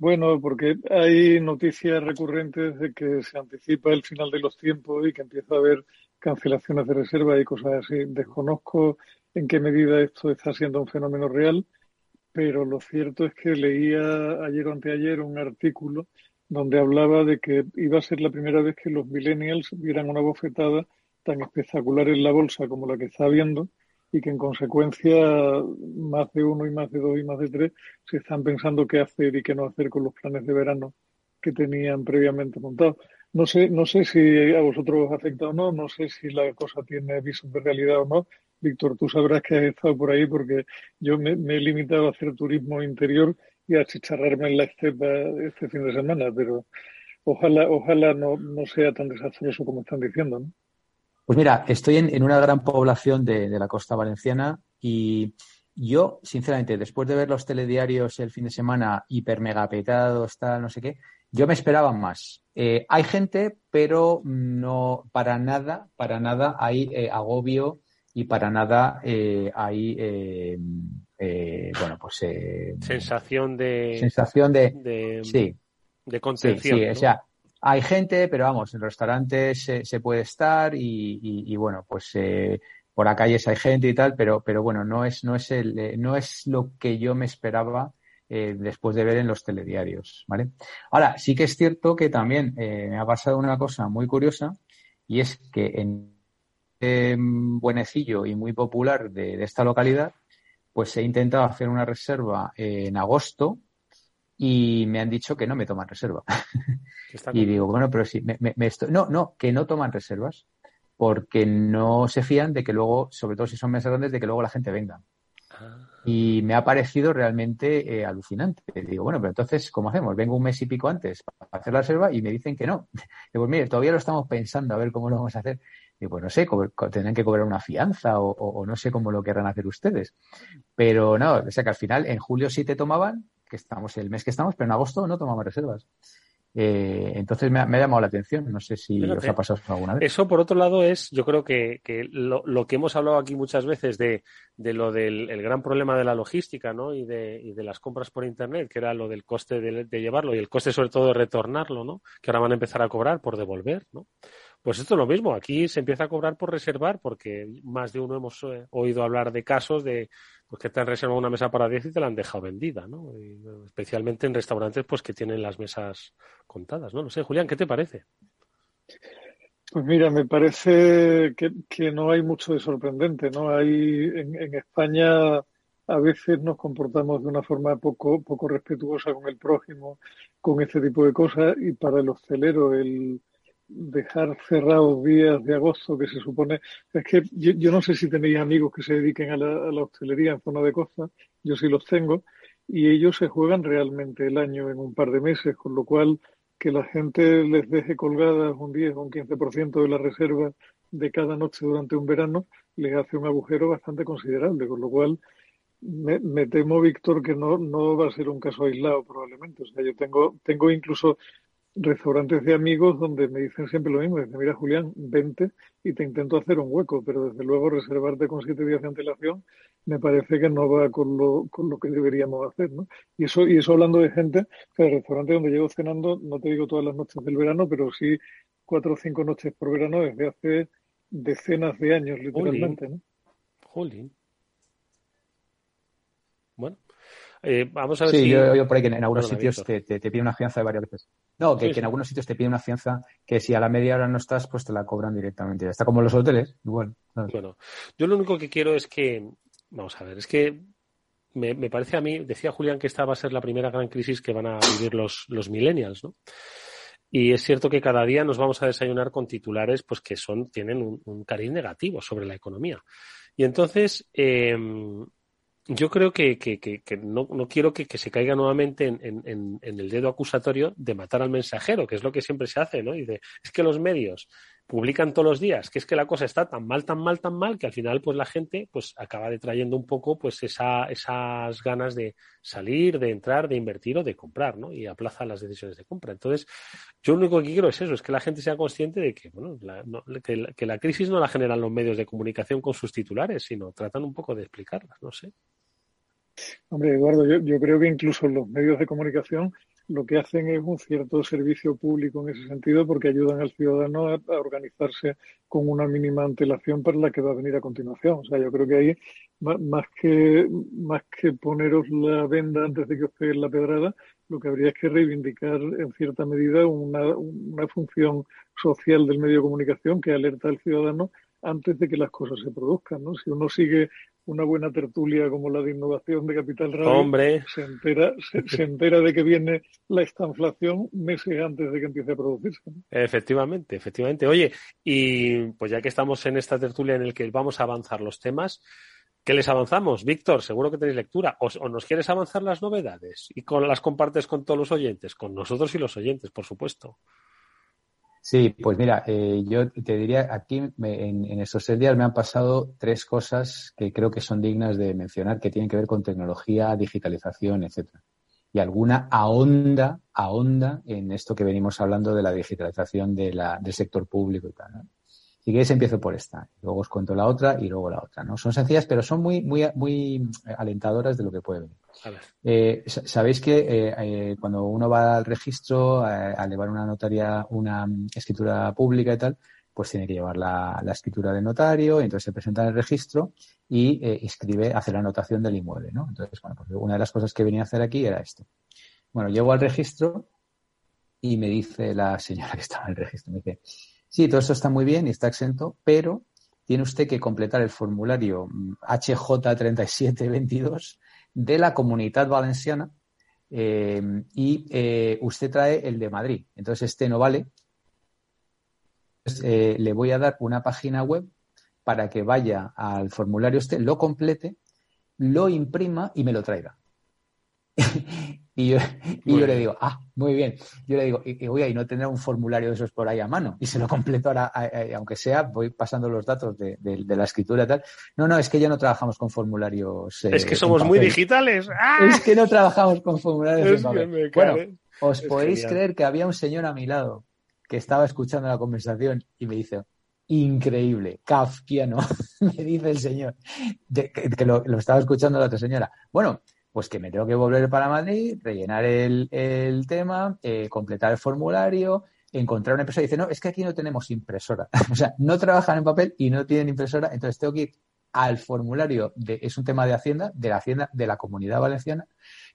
Bueno, porque hay noticias recurrentes de que se anticipa el final de los tiempos y que empieza a haber cancelaciones de reserva y cosas así. Desconozco en qué medida esto está siendo un fenómeno real, pero lo cierto es que leía ayer o anteayer un artículo donde hablaba de que iba a ser la primera vez que los millennials vieran una bofetada tan espectacular en la bolsa como la que está habiendo y que en consecuencia más de uno y más de dos y más de tres se están pensando qué hacer y qué no hacer con los planes de verano que tenían previamente montados. No sé, no sé si a vosotros os afecta o no, no sé si la cosa tiene visos de realidad o no. Víctor, tú sabrás que has estado por ahí porque yo me, he limitado a hacer turismo interior y a chicharrarme en la estepa este fin de semana, pero ojalá, ojalá no, no sea tan desastroso como están diciendo, ¿no? Pues mira, estoy en, una gran población de, la costa valenciana y yo, sinceramente, después de ver los telediarios el fin de semana hiper mega petados, tal, no sé qué, yo me esperaba más. Eh, hay gente, pero no, para nada, para nada hay eh, agobio y para nada eh, hay, bueno, pues... sensación de... Sensación de... sí. De contención. Sí, sí o sea, hay gente, pero vamos, en restaurantes se, puede estar y, y, bueno, pues eh, por la calle hay gente y tal, pero, pero bueno, no es, no es el, eh, no es lo que yo me esperaba eh, después de ver en los telediarios, ¿vale? Ahora, sí que es cierto que también me ha pasado una cosa muy curiosa y es que en un buenecillo y muy popular de, de esta localidad, pues he intentado hacer una reserva en agosto y me han dicho que no me toman reserva. y digo, bueno, pero sí, me, me, estoy... no, no, que no toman reservas porque no se fían de que luego, sobre todo si son mesas grandes, de que luego la gente venga. Ah. Y me ha parecido realmente eh, alucinante. Digo, bueno, pero entonces, ¿cómo hacemos? Vengo un mes y pico antes para hacer la reserva y me dicen que no. Digo, pues mire, todavía lo estamos pensando a ver cómo lo vamos a hacer. Digo, pues no sé, tendrán que cobrar una fianza o, o, no sé cómo lo querrán hacer ustedes. Pero no, o sea que al final en julio sí te tomaban que estamos, el mes que estamos, pero en agosto no tomamos reservas. Eh, entonces me ha, llamado la atención. No sé si os ha pasado alguna vez. Eso, por otro lado, es, yo creo que, lo, que hemos hablado aquí muchas veces de, lo del gran problema de la logística ¿no? y, de, las compras por Internet, que era lo del coste de, llevarlo y el coste sobre todo de retornarlo, ¿no? que ahora van a empezar a cobrar por devolver. ¿no? Pues esto es lo mismo. Aquí se empieza a cobrar por reservar porque más de uno hemos eh, oído hablar de casos de pues que te han reservado una mesa para 10 y te la han dejado vendida, ¿no? especialmente en restaurantes pues que tienen las mesas contadas, ¿no? No sé, Julián, ¿qué te parece? Pues mira, me parece que, no hay mucho de sorprendente, ¿no? Hay en, España a veces nos comportamos de una forma poco, poco respetuosa con el prójimo, con este tipo de cosas, y para el hostelero el, dejar cerrados días de agosto que se supone es que yo, no sé si tenéis amigos que se dediquen a la, hostelería en zona de costa yo sí los tengo y ellos se juegan realmente el año en un par de meses con lo cual que la gente les deje colgadas un 10 o un 15% de la reserva de cada noche durante un verano les hace un agujero bastante considerable con lo cual me, me, temo, Víctor, que no, no va a ser un caso aislado probablemente. O sea, yo tengo, tengo incluso restaurantes de amigos donde me dicen siempre lo mismo. Dicen, mira, Julián, vente y te intento hacer un hueco, pero desde luego reservarte con siete días de antelación me parece que no va con lo, con lo que deberíamos hacer, ¿no? Y eso, y eso hablando de gente, que el restaurante donde llevo cenando, no te digo todas las noches del verano, pero sí cuatro o cinco noches por verano desde hace decenas de años, literalmente, ¿no? Jolín. Bueno, eh, vamos a ver sí, si... yo, yo por ahí que en, algunos sitios te, te, te, pide una fianza de varias veces. No, que, sí, que sí. en algunos sitios te pide una fianza que si a la media hora no estás, pues te la cobran directamente. Está como en los hoteles, igual. Bueno, yo lo único que quiero es que, vamos a ver, es que me, me, parece a mí, decía Julián que esta va a ser la primera gran crisis que van a vivir los, los millennials, ¿no? Y es cierto que cada día nos vamos a desayunar con titulares pues que son, tienen un, un cariz negativo sobre la economía. Y entonces, eh, yo creo que, que, que, que no, no, quiero que, se caiga nuevamente en, en, en, el dedo acusatorio de matar al mensajero, que es lo que siempre se hace, ¿no? Y es que los medios publican todos los días, que es que la cosa está tan mal, tan mal, tan mal, que al final, pues la gente, pues acaba detrayendo un poco, pues esa, esas ganas de salir, de entrar, de invertir o de comprar, ¿no? Y aplaza las decisiones de compra. Entonces, yo lo único que quiero es eso, es que la gente sea consciente de que, bueno, la, no, que, la, que la crisis no la generan los medios de comunicación con sus titulares, sino tratan un poco de explicarlas, no sé. Hombre, Eduardo, yo, yo, creo que incluso los medios de comunicación lo que hacen es un cierto servicio público en ese sentido porque ayudan al ciudadano a, a, organizarse con una mínima antelación para la que va a venir a continuación. O sea, yo creo que ahí, más que, más que poneros la venda antes de que os peguen la pedrada, lo que habría es que reivindicar en cierta medida una, una función social del medio de comunicación que alerta al ciudadano antes de que las cosas se produzcan. ¿no? Si uno sigue una buena tertulia como la de innovación de Capital Radio, Hombre. Se, entera, se, se, entera de que viene la estanflación meses antes de que empiece a producirse. Efectivamente, efectivamente. Oye, y pues ya que estamos en esta tertulia en el que vamos a avanzar los temas, ¿Qué les avanzamos? Víctor, seguro que tenéis lectura. ¿O, ¿O, nos quieres avanzar las novedades? ¿Y con, las compartes con todos los oyentes? Con nosotros y los oyentes, por supuesto. Sí, pues mira, eh, yo te diría, aquí me, en, estos tres días me han pasado tres cosas que creo que son dignas de mencionar, que tienen que ver con tecnología, digitalización, etcétera. Y alguna ahonda, ahonda en esto que venimos hablando de la digitalización de la, del sector público y tal. ¿no? Si queréis empiezo por esta, luego os cuento la otra y luego la otra, ¿no? Son sencillas, pero son muy, muy, muy alentadoras de lo que puede venir. Eh, Sabéis que eh, eh, cuando uno va al registro a, llevar una notaria, una escritura pública y tal, pues tiene que llevar la, la escritura del notario, entonces se presenta en el registro y eh, escribe, hace la anotación del inmueble, ¿no? Entonces, bueno, pues una de las cosas que venía a hacer aquí era esto. Bueno, llego al registro y me dice la señora que estaba en el registro, me dice, Sí, todo esto está muy bien y está exento, pero tiene usted que completar el formulario HJ3722 de la Comunidad Valenciana eh, y eh, usted trae el de Madrid. Entonces, este no vale. Eh, le voy a dar una página web para que vaya al formulario este, lo complete, lo imprima y me lo traiga. Y yo, y yo le digo, ah, muy bien. Yo le digo, y, y, oye, y no tendrá un formulario de esos por ahí a mano. Y se lo completo ahora, a, a, aunque sea, voy pasando los datos de, de, de, la escritura y tal. No, no, es que ya no trabajamos con formularios. Eh, es que somos muy digitales. ¡Ah! Es que no trabajamos con formularios. Es que me bueno, os es podéis genial. creer que había un señor a mi lado que estaba escuchando la conversación y me dice, increíble, kafkiano, me dice el señor, que, que lo, lo, estaba escuchando la otra señora. Bueno, pues que me tengo que volver para Madrid, rellenar el, el tema, eh, completar el formulario, encontrar una impresora y dice, no, es que aquí no tenemos impresora. o sea, no trabajan en papel y no tienen impresora, entonces tengo que ir al formulario, de, es un tema de Hacienda, de la Hacienda de la Comunidad Valenciana,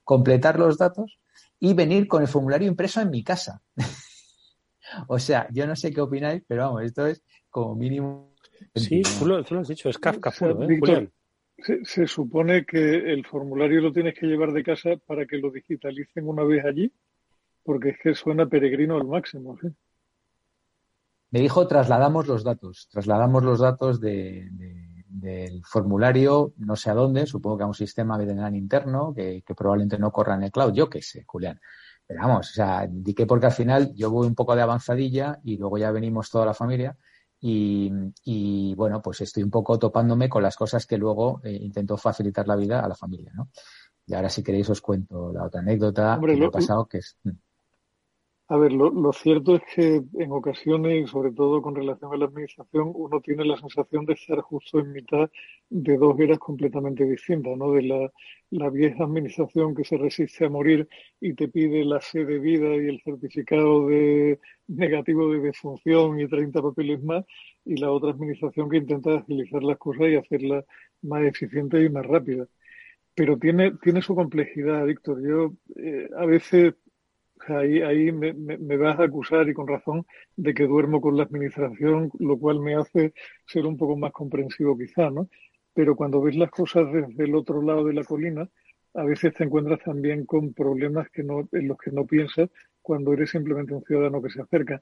completar los datos y venir con el formulario impreso en mi casa. o sea, yo no sé qué opináis, pero vamos, esto es como mínimo. Sí, tú lo, tú lo has dicho, es Kafka puro, ¿eh, Julián? Se, se, supone que el formulario lo tienes que llevar de casa para que lo digitalicen una vez allí, porque es que suena peregrino al máximo. ¿sí? Me dijo trasladamos los datos, trasladamos los datos de, de, del formulario, no sé a dónde, supongo que a un sistema veterinal interno que, que, probablemente no corra en el cloud, yo qué sé, Julián. Pero vamos, o sea, di que porque al final yo voy un poco de avanzadilla y luego ya venimos toda la familia y, bueno, pues estoy un poco topándome con las cosas que luego eh, intento facilitar la vida a la familia, ¿no? Y ahora si queréis os cuento la otra anécdota que me ha pasado que es... A ver, lo, lo, cierto es que en ocasiones, sobre todo con relación a la administración, uno tiene la sensación de estar justo en mitad de dos eras completamente distintas, ¿no? De la, la vieja administración que se resiste a morir y te pide la sede de vida y el certificado de negativo de defunción y 30 papeles más, y la otra administración que intenta agilizar las cosas y hacerlas más eficientes y más rápidas. Pero tiene, tiene su complejidad, Víctor. Yo eh, a veces ahí, ahí me, me, vas a acusar y con razón de que duermo con la administración, lo cual me hace ser un poco más comprensivo quizá, ¿no? Pero cuando ves las cosas desde el otro lado de la colina, a veces te encuentras también con problemas que no, en los que no piensas cuando eres simplemente un ciudadano que se acerca.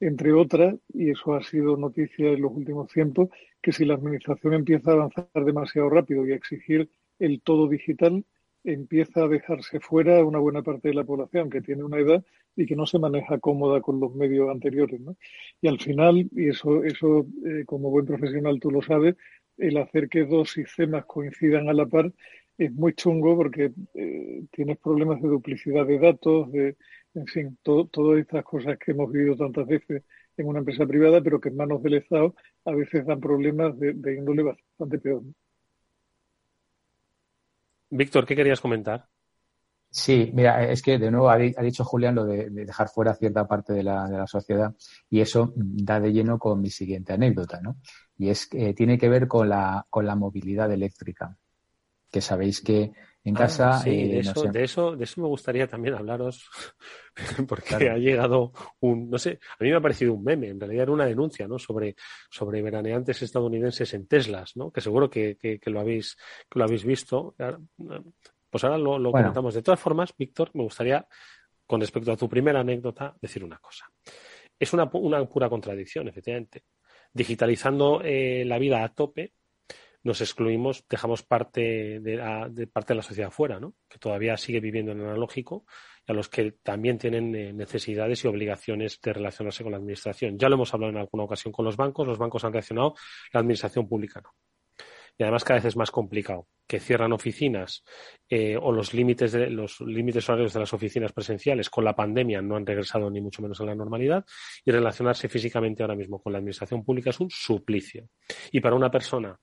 Entre otras, y eso ha sido noticia en los últimos tiempos, que si la administración empieza a avanzar demasiado rápido y a exigir el todo digital, empieza a dejarse fuera una buena parte de la población que tiene una edad y que no se maneja cómoda con los medios anteriores. ¿no? Y al final, y eso, eso eh, como buen profesional tú lo sabes, el hacer que dos sistemas coincidan a la par es muy chungo porque eh, tienes problemas de duplicidad de datos, de, en fin, todas estas cosas que hemos vivido tantas veces en una empresa privada, pero que en manos del Estado a veces dan problemas de índole bastante peor. Víctor, ¿qué querías comentar? Sí, mira, es que de nuevo ha, dicho Julián lo de, dejar fuera cierta parte de la, sociedad y eso da de lleno con mi siguiente anécdota, ¿no? Y es que tiene que ver con la, con la movilidad eléctrica, que sabéis que en ah, casa. sí, de, eh, eso, de, eso, de eso me gustaría también hablaros, porque ha llegado un, no sé, a mí me ha parecido un meme, en realidad era una denuncia, ¿no? Sobre, sobre veraneantes estadounidenses en Teslas, ¿no? Que seguro que, que, lo habéis, que lo habéis visto. Pues ahora lo, lo comentamos. De todas formas, Víctor, me gustaría, con respecto a tu primera anécdota, decir una cosa. Es una, una pura contradicción, efectivamente. Digitalizando eh, la vida a tope, nos excluimos, dejamos parte de, la, parte de la sociedad fuera, ¿no? que todavía sigue viviendo en analógico y a los que también tienen eh, necesidades y obligaciones de relacionarse con la administración. Ya lo hemos hablado en alguna ocasión con los bancos, los bancos han reaccionado, la administración pública no. Y además cada vez es más complicado, que cierran oficinas eh, o los límites de los límites horarios de las oficinas presenciales con la pandemia no han regresado ni mucho menos a la normalidad y relacionarse físicamente ahora mismo con la administración pública es un suplicio. Y para una persona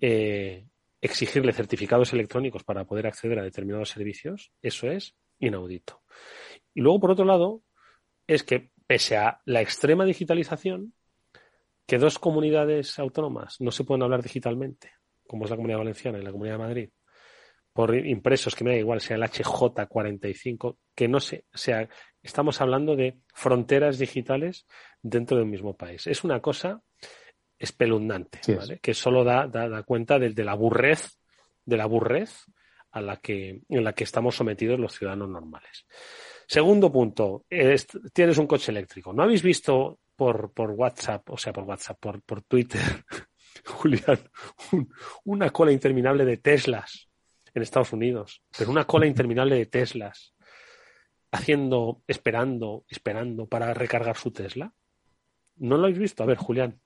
eh, exigirle certificados electrónicos para poder acceder a determinados servicios, eso es inaudito. Y luego, por otro lado, es que pese a la extrema digitalización, que dos comunidades autónomas no se pueden hablar digitalmente, como es la Comunidad Valenciana y la Comunidad de Madrid, por impresos que me da igual, sea el HJ45, que no o sea, estamos hablando de fronteras digitales dentro del mismo país. Es una cosa espeluznante, que solo da, da, cuenta de, de, la aburrez, de la aburrez a la que, en la que estamos sometidos los ciudadanos normales. Segundo punto, tienes un coche eléctrico. ¿No habéis visto por, por WhatsApp, o sea, por WhatsApp, por, por Twitter, Julián, una cola interminable de Teslas en Estados Unidos? Pero una cola interminable de Teslas haciendo, esperando, esperando para recargar su Tesla. ¿No lo habéis visto? A ver, Julián.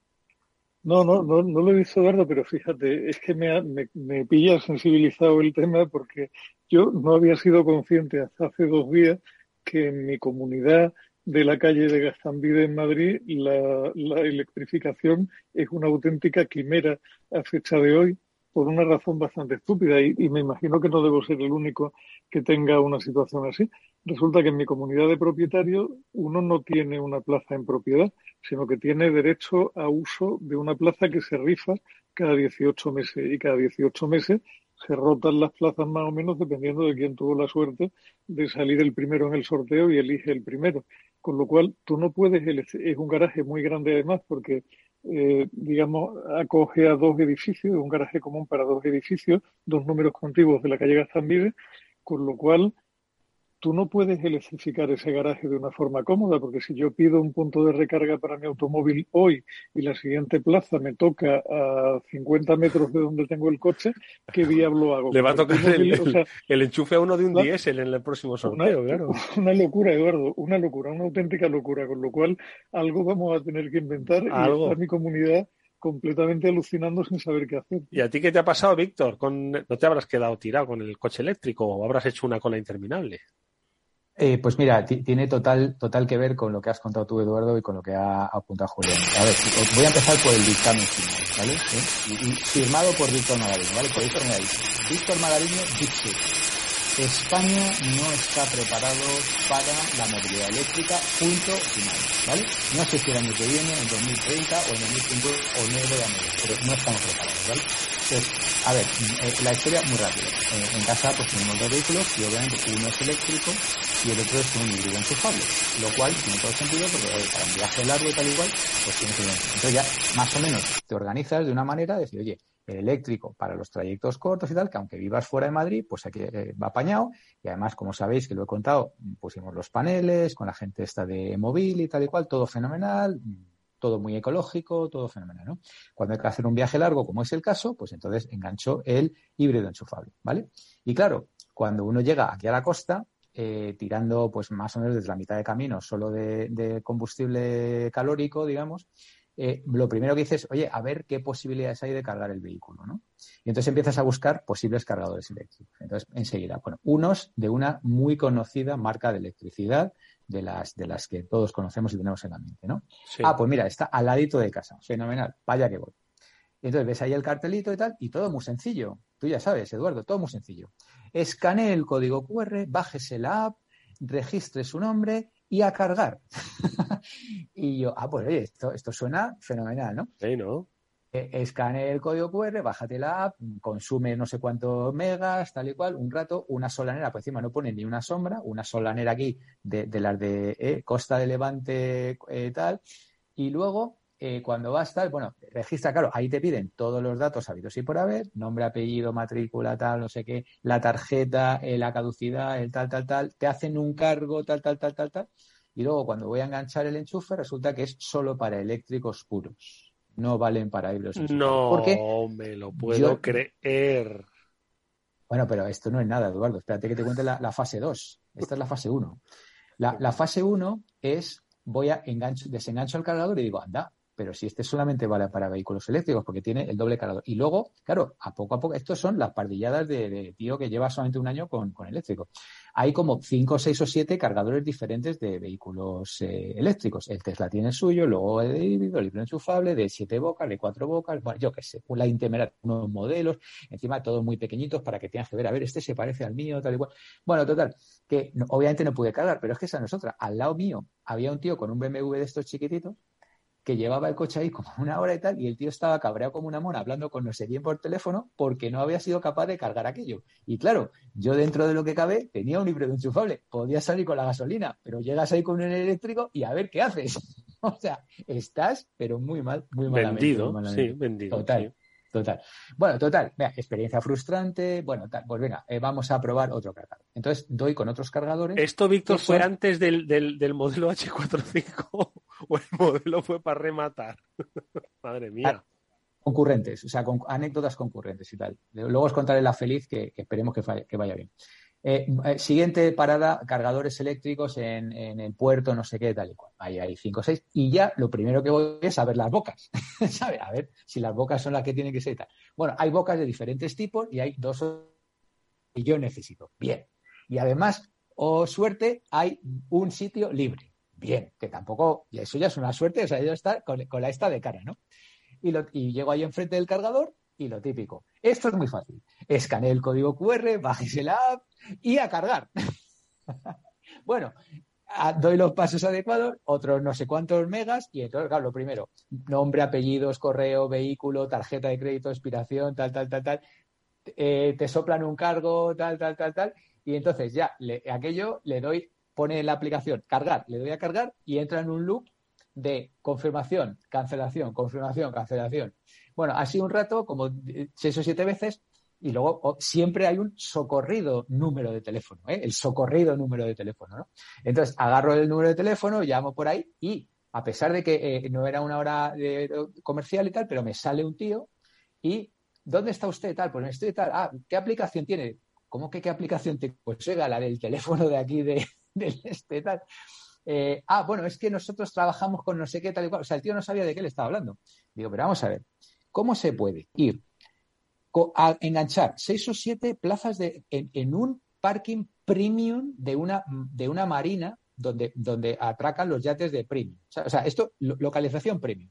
No, no, no, no lo he visto, Eduardo, pero fíjate, es que me, me, pilla sensibilizado el tema porque yo no había sido consciente hasta hace dos días que en mi comunidad de la calle de Gastambide en Madrid la, la electrificación es una auténtica quimera a fecha de hoy por una razón bastante estúpida y, me imagino que no debo ser el único que tenga una situación así. Resulta que en mi comunidad de propietarios uno no tiene una plaza en propiedad, sino que tiene derecho a uso de una plaza que se rifa cada 18 meses y cada 18 meses se rotan las plazas más o menos dependiendo de quién tuvo la suerte de salir el primero en el sorteo y elige el primero. Con lo cual, tú no puedes, es un garaje muy grande además porque eh, digamos, acoge a dos edificios, un garaje común para dos edificios, dos números contiguos de la calle Gastambide, con lo cual tú no puedes electrificar ese garaje de una forma cómoda, porque si yo pido un punto de recarga para mi automóvil hoy y la siguiente plaza me toca a 50 metros de donde tengo el coche, ¿qué diablo hago? Le va a tocar el, enchufe a uno de un diésel en el próximo sorteo, una, claro. Una locura, Eduardo, una locura, una auténtica locura, con lo cual algo vamos a tener que inventar ¿Algo? y está mi comunidad completamente alucinando sin saber qué hacer. ¿Y a ti qué te ha pasado, Víctor? ¿Con... ¿No te habrás quedado tirado con el coche eléctrico o habrás hecho una cola interminable? Eh, pues mira, tiene total, total que ver con lo que has contado tú, Eduardo, y con lo que ha apuntado Julián. A ver, voy a empezar por el dictamen final, ¿vale? ¿Eh? firmado por Víctor Magariño, ¿vale? Por Víctor Magariño. Víctor Magariño dice, España no está preparado para la movilidad eléctrica, punto final, ¿vale? No sé si el año que viene, en 2030 o en 2050 o no de pero no estamos preparados, ¿vale? Entonces, a ver, eh, la historia muy rápida. Eh, en casa pues tenemos dos vehículos y obviamente uno es eléctrico y el otro es un híbrido enchufable, lo cual tiene todo sentido porque para un viaje largo y tal igual, pues tiene que Entonces ya más o menos te organizas de una manera de decir, oye, el eléctrico para los trayectos cortos y tal, que aunque vivas fuera de Madrid, pues aquí eh, va apañado. Y además, como sabéis, que lo he contado, pusimos los paneles con la gente esta de móvil y tal y cual, todo fenomenal, todo muy ecológico, todo fenomenal, ¿no? Cuando hay que hacer un viaje largo, como es el caso, pues entonces enganchó el híbrido enchufable, ¿vale? Y claro, cuando uno llega aquí a la costa, eh, tirando pues más o menos desde la mitad de camino solo de, combustible calórico, digamos, eh, lo primero que dices, oye, a ver qué posibilidades hay de cargar el vehículo, ¿no? Y entonces empiezas a buscar posibles cargadores eléctricos. Entonces, enseguida, bueno, unos de una muy conocida marca de electricidad, de las, de las que todos conocemos y tenemos en la mente, ¿no? Ah, pues mira, está al ladito de casa, fenomenal, vaya que voy. entonces ves ahí el cartelito y tal, y todo muy sencillo. Tú ya sabes, Eduardo, todo muy sencillo. Escanee el código QR, bájese la app, registre su nombre y a cargar. y yo, ah, pues oye, esto, esto suena fenomenal, ¿no? Sí, ¿no? Eh, escanee el código QR, bájate la app, consume no sé cuántos megas, tal y cual, un rato, una solanera, pues encima no pone ni una sombra, una solanera aquí de, las de eh, Costa de Levante eh, tal, y luego cuando va a estar, bueno, registra, claro, ahí te piden todos los datos habidos y por haber, nombre, apellido, matrícula, tal, no sé qué, la tarjeta, la caducidad, el tal, tal, tal, te hacen un cargo, tal, tal, tal, tal, tal, y luego cuando voy a enganchar el enchufe resulta que es solo para eléctricos puros no valen para híbridos. No me lo puedo creer. Bueno, pero esto no es nada, Eduardo. Espérate que te cuente la, fase 2. Esta es la fase 1. La, fase 1 es voy a engancho, desengancho el cargador y digo, anda, pero si este solamente vale para vehículos eléctricos porque tiene el doble cargador. Y luego, claro, a poco a poco, estos son las pardilladas de, tío que lleva solamente un año con, con eléctrico hay como cinco, seis o siete cargadores diferentes de vehículos eh, eléctricos. El Tesla tiene el suyo, luego el híbrido, el híbrido enchufable, de siete bocas, de cuatro bocas, bueno, yo qué sé, la Intemerat, unos modelos, encima todos muy pequeñitos para que tengas que ver, a ver, este se parece al mío, tal y cual. Bueno, total, que obviamente no pude cargar, pero es que esa no es otra. Al lado mío había un tío con un BMW de estos chiquititos que llevaba el coche ahí como una hora y tal, y el tío estaba cabreado como una mona hablando con no sé quién por teléfono porque no había sido capaz de cargar aquello. Y claro, yo dentro de lo que cabe tenía un híbrido enchufable, podía salir con la gasolina, pero llegas ahí con un eléctrico y a ver qué haces. o sea, estás, pero muy mal, muy mal. Vendido, sí, vendido. Total. Total. Bueno, total, vea, experiencia frustrante. Bueno, tal, pues venga, eh, vamos a probar otro cargador. Entonces doy con otros cargadores. ¿Esto, Víctor, fue antes del, del, del modelo H45 o el modelo fue para rematar? Madre mía. concurrentes, o sea, con, anécdotas concurrentes y tal. Luego os contaré la feliz que, esperemos que, que, vaya bien. Eh, eh, siguiente parada, cargadores eléctricos en, el puerto, no sé qué, tal y cual. Ahí hay cinco o seis. Y ya lo primero que voy es a ver las bocas. ¿Sabes? A ver si las bocas son las que tienen que ser y tal. Bueno, hay bocas de diferentes tipos y hay dos y yo necesito. Bien. Y además, o suerte, hay un sitio libre. Bien, que tampoco, y eso ya es una suerte, o sea, yo estar con, la esta de cara, ¿no? Y, lo, y llego ahí enfrente del cargador y lo típico. Esto es muy fácil. Escanee el código QR, bájese la app y a cargar. bueno, doy los pasos adecuados, otros no sé cuántos megas, y entonces, claro, lo primero, nombre, apellidos, correo, vehículo, tarjeta de crédito, expiración, tal, tal, tal, tal. Eh, te soplan un cargo, tal, tal, tal, tal. Y entonces ya aquello le doy, pone en la aplicación cargar, le doy a cargar y entra en un loop de confirmación, cancelación, confirmación, cancelación. Bueno, así un rato, como seis o siete veces, y luego siempre hay un socorrido número de teléfono, ¿eh? el socorrido número de teléfono. ¿no? Entonces agarro el número de teléfono, llamo por ahí y a pesar de que eh, no era una hora comercial y tal, pero me sale un tío y ¿dónde está usted tal? Pues estoy tal, ah, ¿qué aplicación tiene? ¿Cómo que qué aplicación tiene? Pues oiga, la del teléfono de aquí de, este tal. Eh, ah, bueno, es que nosotros trabajamos con no sé qué tal y cual. O sea, el tío no sabía de qué le estaba hablando. Digo, pero vamos a ver, ¿cómo se puede ir a enganchar seis o siete plazas de, en, un parking premium de una, de una marina donde, donde atracan los yates de premium. O sea, esto, localización premium.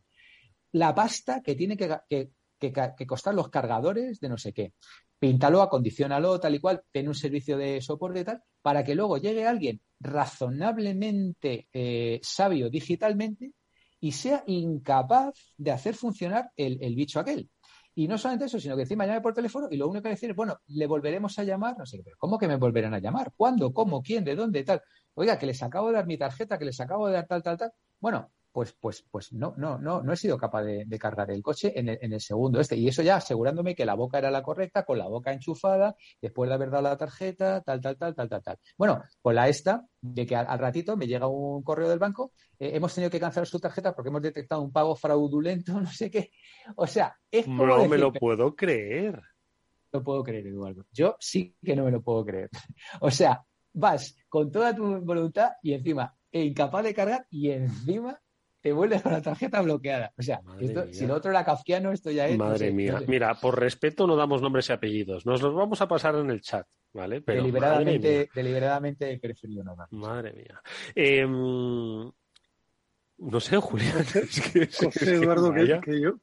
La pasta que tiene que, que, que, costar los cargadores de no sé qué. Píntalo, acondicionalo, tal y cual, ten un servicio de soporte y tal, para que luego llegue alguien razonablemente eh, sabio digitalmente y sea incapaz de hacer funcionar el, el bicho aquel. Y no solamente eso, sino que encima llame por teléfono y lo único que decir es, bueno, le volveremos a llamar, no sé, pero ¿cómo que me volverán a llamar? ¿Cuándo? ¿Cómo? ¿Quién? ¿De dónde? Tal. Oiga, que les acabo de dar mi tarjeta, que les acabo de dar tal, tal, tal. Bueno, pues, pues, pues no, no, no, no he sido capaz de, cargar el coche en el, en el, segundo este. Y eso ya asegurándome que la boca era la correcta, con la boca enchufada, después de haber dado la tarjeta, tal, tal, tal, tal, tal, tal. Bueno, con la esta, de que al, ratito me llega un correo del banco, eh, hemos tenido que cancelar su tarjeta porque hemos detectado un pago fraudulento, no sé qué. O sea, es como. No me lo puedo creer. No puedo creer, Eduardo. Yo sí que no me lo puedo creer. O sea, vas con toda tu voluntad y encima incapaz de cargar y encima te vuelves con la tarjeta bloqueada. O sea, si lo otro era kafkiano, esto ya es. Madre mía. Mira, por respeto no damos nombres y apellidos. Nos los vamos a pasar en el chat, ¿vale? Pero, deliberadamente, deliberadamente he preferido no Madre mía. Em, no sé, Julián. José Eduardo, que, yo,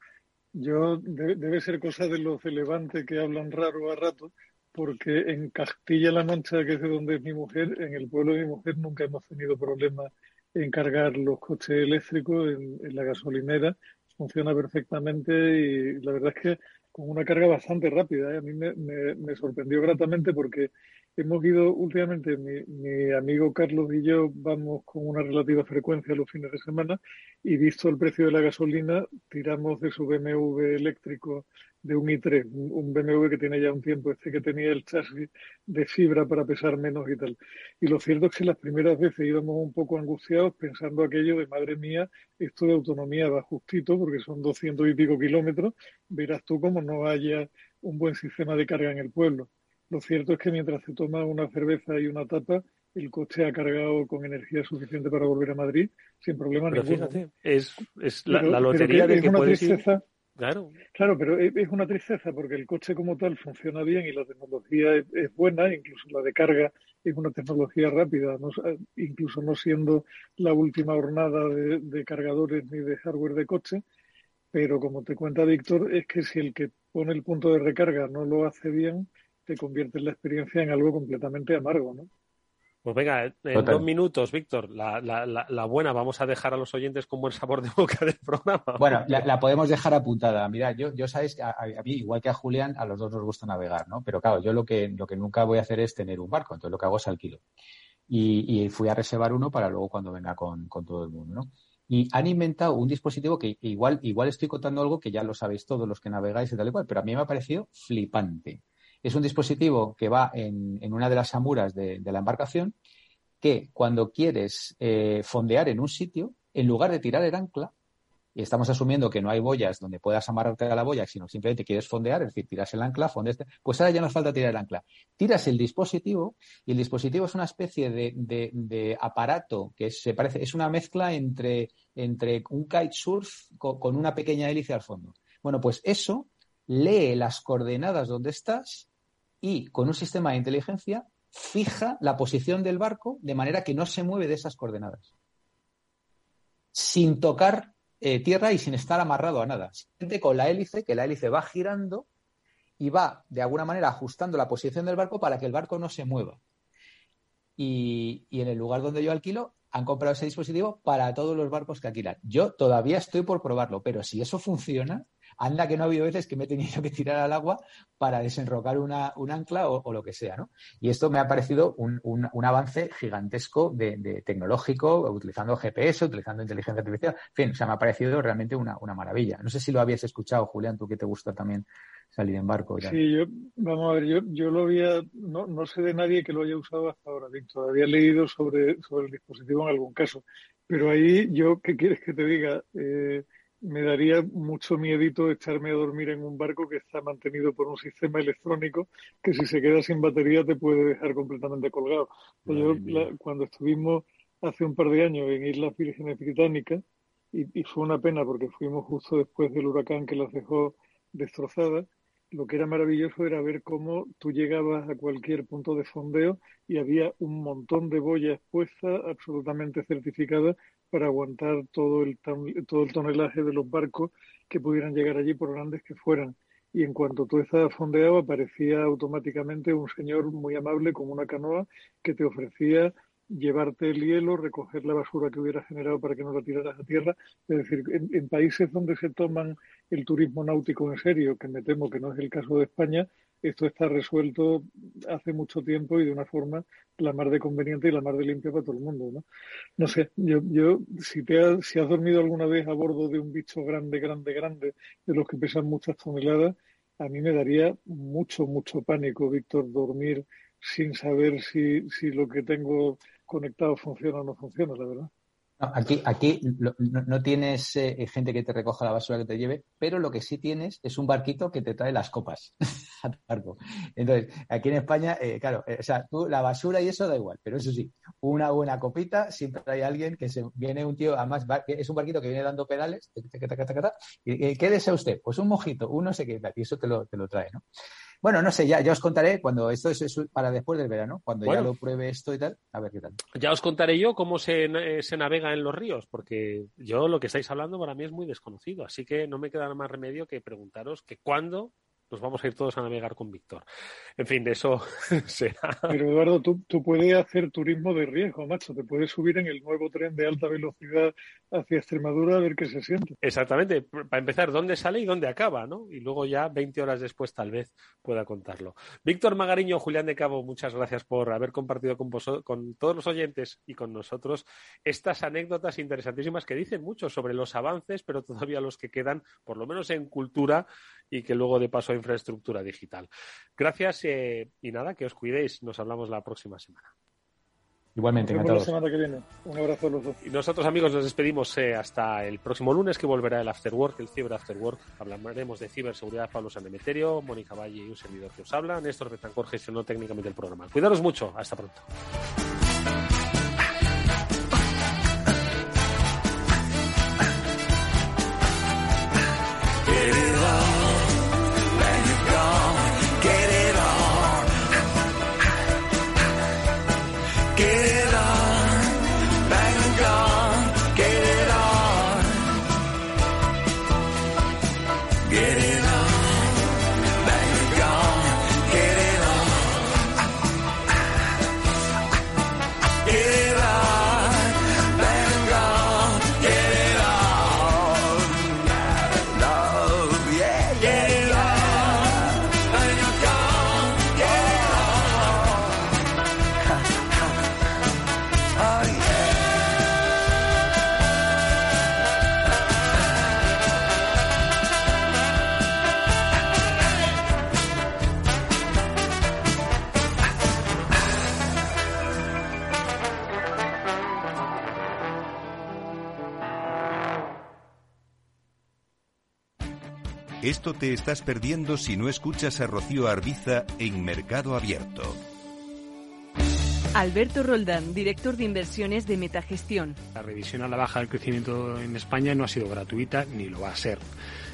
yo debe, ser cosa de los de que hablan raro a rato, porque en Castilla-La Mancha, que es de donde es mi mujer, en el pueblo de mi mujer nunca hemos tenido problemas en cargar los coches eléctricos en, la gasolinera. Funciona perfectamente y la verdad es que con una carga bastante rápida. ¿eh? A mí me, sorprendió gratamente porque hemos ido últimamente, mi, mi, amigo Carlos y yo vamos con una relativa frecuencia los fines de semana y visto el precio de la gasolina, tiramos de su BMW eléctrico de un i3, un BMW que tiene ya un tiempo, este que tenía el chasis de fibra para pesar menos y tal. Y lo cierto es que las primeras veces íbamos un poco angustiados pensando aquello de, madre mía, esto de autonomía va justito porque son doscientos y pico kilómetros, verás tú cómo no haya un buen sistema de carga en el pueblo. Lo cierto es que mientras se toma una cerveza y una tapa, el coche ha cargado con energía suficiente para volver a Madrid sin problema pero ninguno. Fíjate, es, es la, lotería de que puedes ir Claro. Claro, pero es una tristeza porque el coche como tal funciona bien y la tecnología es, buena, incluso la de carga es una tecnología rápida, incluso no siendo la última hornada de, cargadores ni de hardware de coche. Pero como te cuenta Víctor, es que si el que pone el punto de recarga no lo hace bien, te convierte la experiencia en algo completamente amargo, ¿no? Pues venga, en dos minutos, Víctor, la, la, la, buena, vamos a dejar a los oyentes con buen sabor de boca del programa. Bueno, la, podemos dejar apuntada. Mira, yo, yo sabéis que a, mí, igual que a Julián, a los dos nos gusta navegar, ¿no? Pero claro, yo lo que, lo que nunca voy a hacer es tener un barco, entonces lo que hago es alquilo. Y, y fui a reservar uno para luego cuando venga con, con todo el mundo, ¿no? Y han inventado un dispositivo que igual, igual estoy contando algo que ya lo sabéis todos los que navegáis y tal y cual, pero a mí me ha parecido flipante. Es un dispositivo que va en, una de las amuras de, la embarcación que cuando quieres eh, fondear en un sitio, en lugar de tirar el ancla, y estamos asumiendo que no hay boyas donde puedas amarrarte a la boya, sino simplemente quieres fondear, es decir, tiras el ancla, fondeas, pues ahora ya no hace falta tirar el ancla. Tiras el dispositivo y el dispositivo es una especie de, aparato que se parece, es una mezcla entre, entre un kitesurf con, con una pequeña hélice al fondo. Bueno, pues eso lee las coordenadas donde estás y con un sistema de inteligencia fija la posición del barco de manera que no se mueve de esas coordenadas. Sin tocar eh, tierra y sin estar amarrado a nada. Simplemente con la hélice, que la hélice va girando y va de alguna manera ajustando la posición del barco para que el barco no se mueva. Y, y en el lugar donde yo alquilo, han comprado ese dispositivo para todos los barcos que alquilan. Yo todavía estoy por probarlo, pero si eso funciona, anda que no ha habido veces que me he tenido que tirar al agua para desenrocar una, un ancla o, lo que sea, ¿no? Y esto me ha parecido un, un, avance gigantesco de, tecnológico, utilizando GPS, utilizando inteligencia artificial. En fin, o sea, me ha parecido realmente una, una maravilla. No sé si lo habías escuchado, Julián, tú que te gusta también salir en barco. Sí, yo, vamos a ver, yo, yo lo había, no, no sé de nadie que lo haya usado hasta ahora, Víctor. Había leído sobre, sobre el dispositivo en algún caso. Pero ahí yo, ¿qué quieres que te diga? Eh, me daría mucho miedito echarme a dormir en un barco que está mantenido por un sistema electrónico que si se queda sin batería te puede dejar completamente colgado. Yo, cuando estuvimos hace un par de años en Islas Vírgenes Británicas, y, y, fue una pena porque fuimos justo después del huracán que las dejó destrozadas, lo que era maravilloso era ver cómo tú llegabas a cualquier punto de fondeo y había un montón de boyas puestas absolutamente certificadas para aguantar todo el, todo el tonelaje de los barcos que pudieran llegar allí por grandes que fueran. Y en cuanto tú estabas fondeado, aparecía automáticamente un señor muy amable con una canoa que te ofrecía llevarte el hielo, recoger la basura que hubiera generado para que no la tiraras a tierra. Es decir, en, países donde se toman el turismo náutico en serio, que me temo que no es el caso de España, esto está resuelto hace mucho tiempo y de una forma la más de conveniente y la más de limpia para todo el mundo, ¿no? No sé, yo, yo si te has, si has dormido alguna vez a bordo de un bicho grande, grande, grande, de los que pesan muchas toneladas, a mí me daría mucho, mucho pánico, Víctor, dormir sin saber si, si lo que tengo conectado funciona o no funciona, la verdad. Aquí aquí no, tienes eh, gente que te recoja la basura que te lleve, pero lo que sí tienes es un barquito que te trae las copas a tu barco. Entonces, aquí en España, eh, claro, eh, o sea, tú la basura y eso da igual, pero eso sí, una buena copita, siempre hay alguien que se viene un tío, además es un barquito que viene dando pedales, y, ¿qué desea usted? Pues un mojito, uno se queda, y eso te lo, te lo trae, ¿no? Bueno, no sé, ya, ya os contaré cuando esto es, para después del verano, cuando ya lo pruebe esto y tal, a ver qué tal. Ya os contaré yo cómo se, eh, se navega en los ríos, porque yo lo que estáis hablando para mí es muy desconocido, así que no me queda más remedio que preguntaros que cuándo nos vamos a ir todos a navegar con Víctor. En fin, de eso será. Pero Eduardo, tú, tú, puedes hacer turismo de riesgo, macho. Te puedes subir en el nuevo tren de alta velocidad hacia Extremadura a ver qué se siente. Exactamente. Para empezar, ¿dónde sale y dónde acaba? ¿no? Y luego ya 20 horas después tal vez pueda contarlo. Víctor Magariño, Julián de Cabo, muchas gracias por haber compartido con, con todos los oyentes y con nosotros estas anécdotas interesantísimas que dicen mucho sobre los avances, pero todavía los que quedan, por lo menos en cultura, y que luego de paso infraestructura digital. Gracias eh, y nada, que os cuidéis. Nos hablamos la próxima semana. Igualmente, encantado. La semana que viene. Un abrazo a los dos. Y nosotros, amigos, nos despedimos eh, hasta el próximo lunes, que volverá el After Work, el Cyber After Work. Hablaremos de ciberseguridad, Pablo Sanemeterio, Mónica Valle y un servidor que os habla. Néstor Betancor gestionó técnicamente el programa. Cuidaros mucho. Hasta pronto. Esto te estás perdiendo si no escuchas a Rocío Arbiza en Mercado Abierto. Alberto Roldán, director de inversiones de Metagestión. La revisión a la baja del crecimiento en España no ha sido gratuita ni lo va a ser.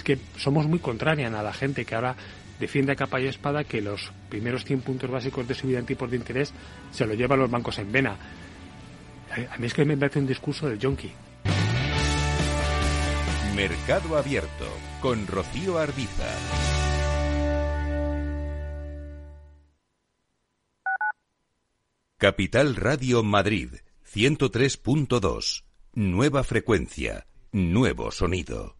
Es que somos muy contrarian a la gente que ahora defiende a capa y espada que los primeros 100 puntos básicos de subida en tipos de interés se lo llevan los bancos en vena. A mí es que me parece un discurso del yonki. Mercado Abierto con Rocío Arbiza. Capital Radio Madrid 103.2. Nueva frecuencia, nuevo sonido.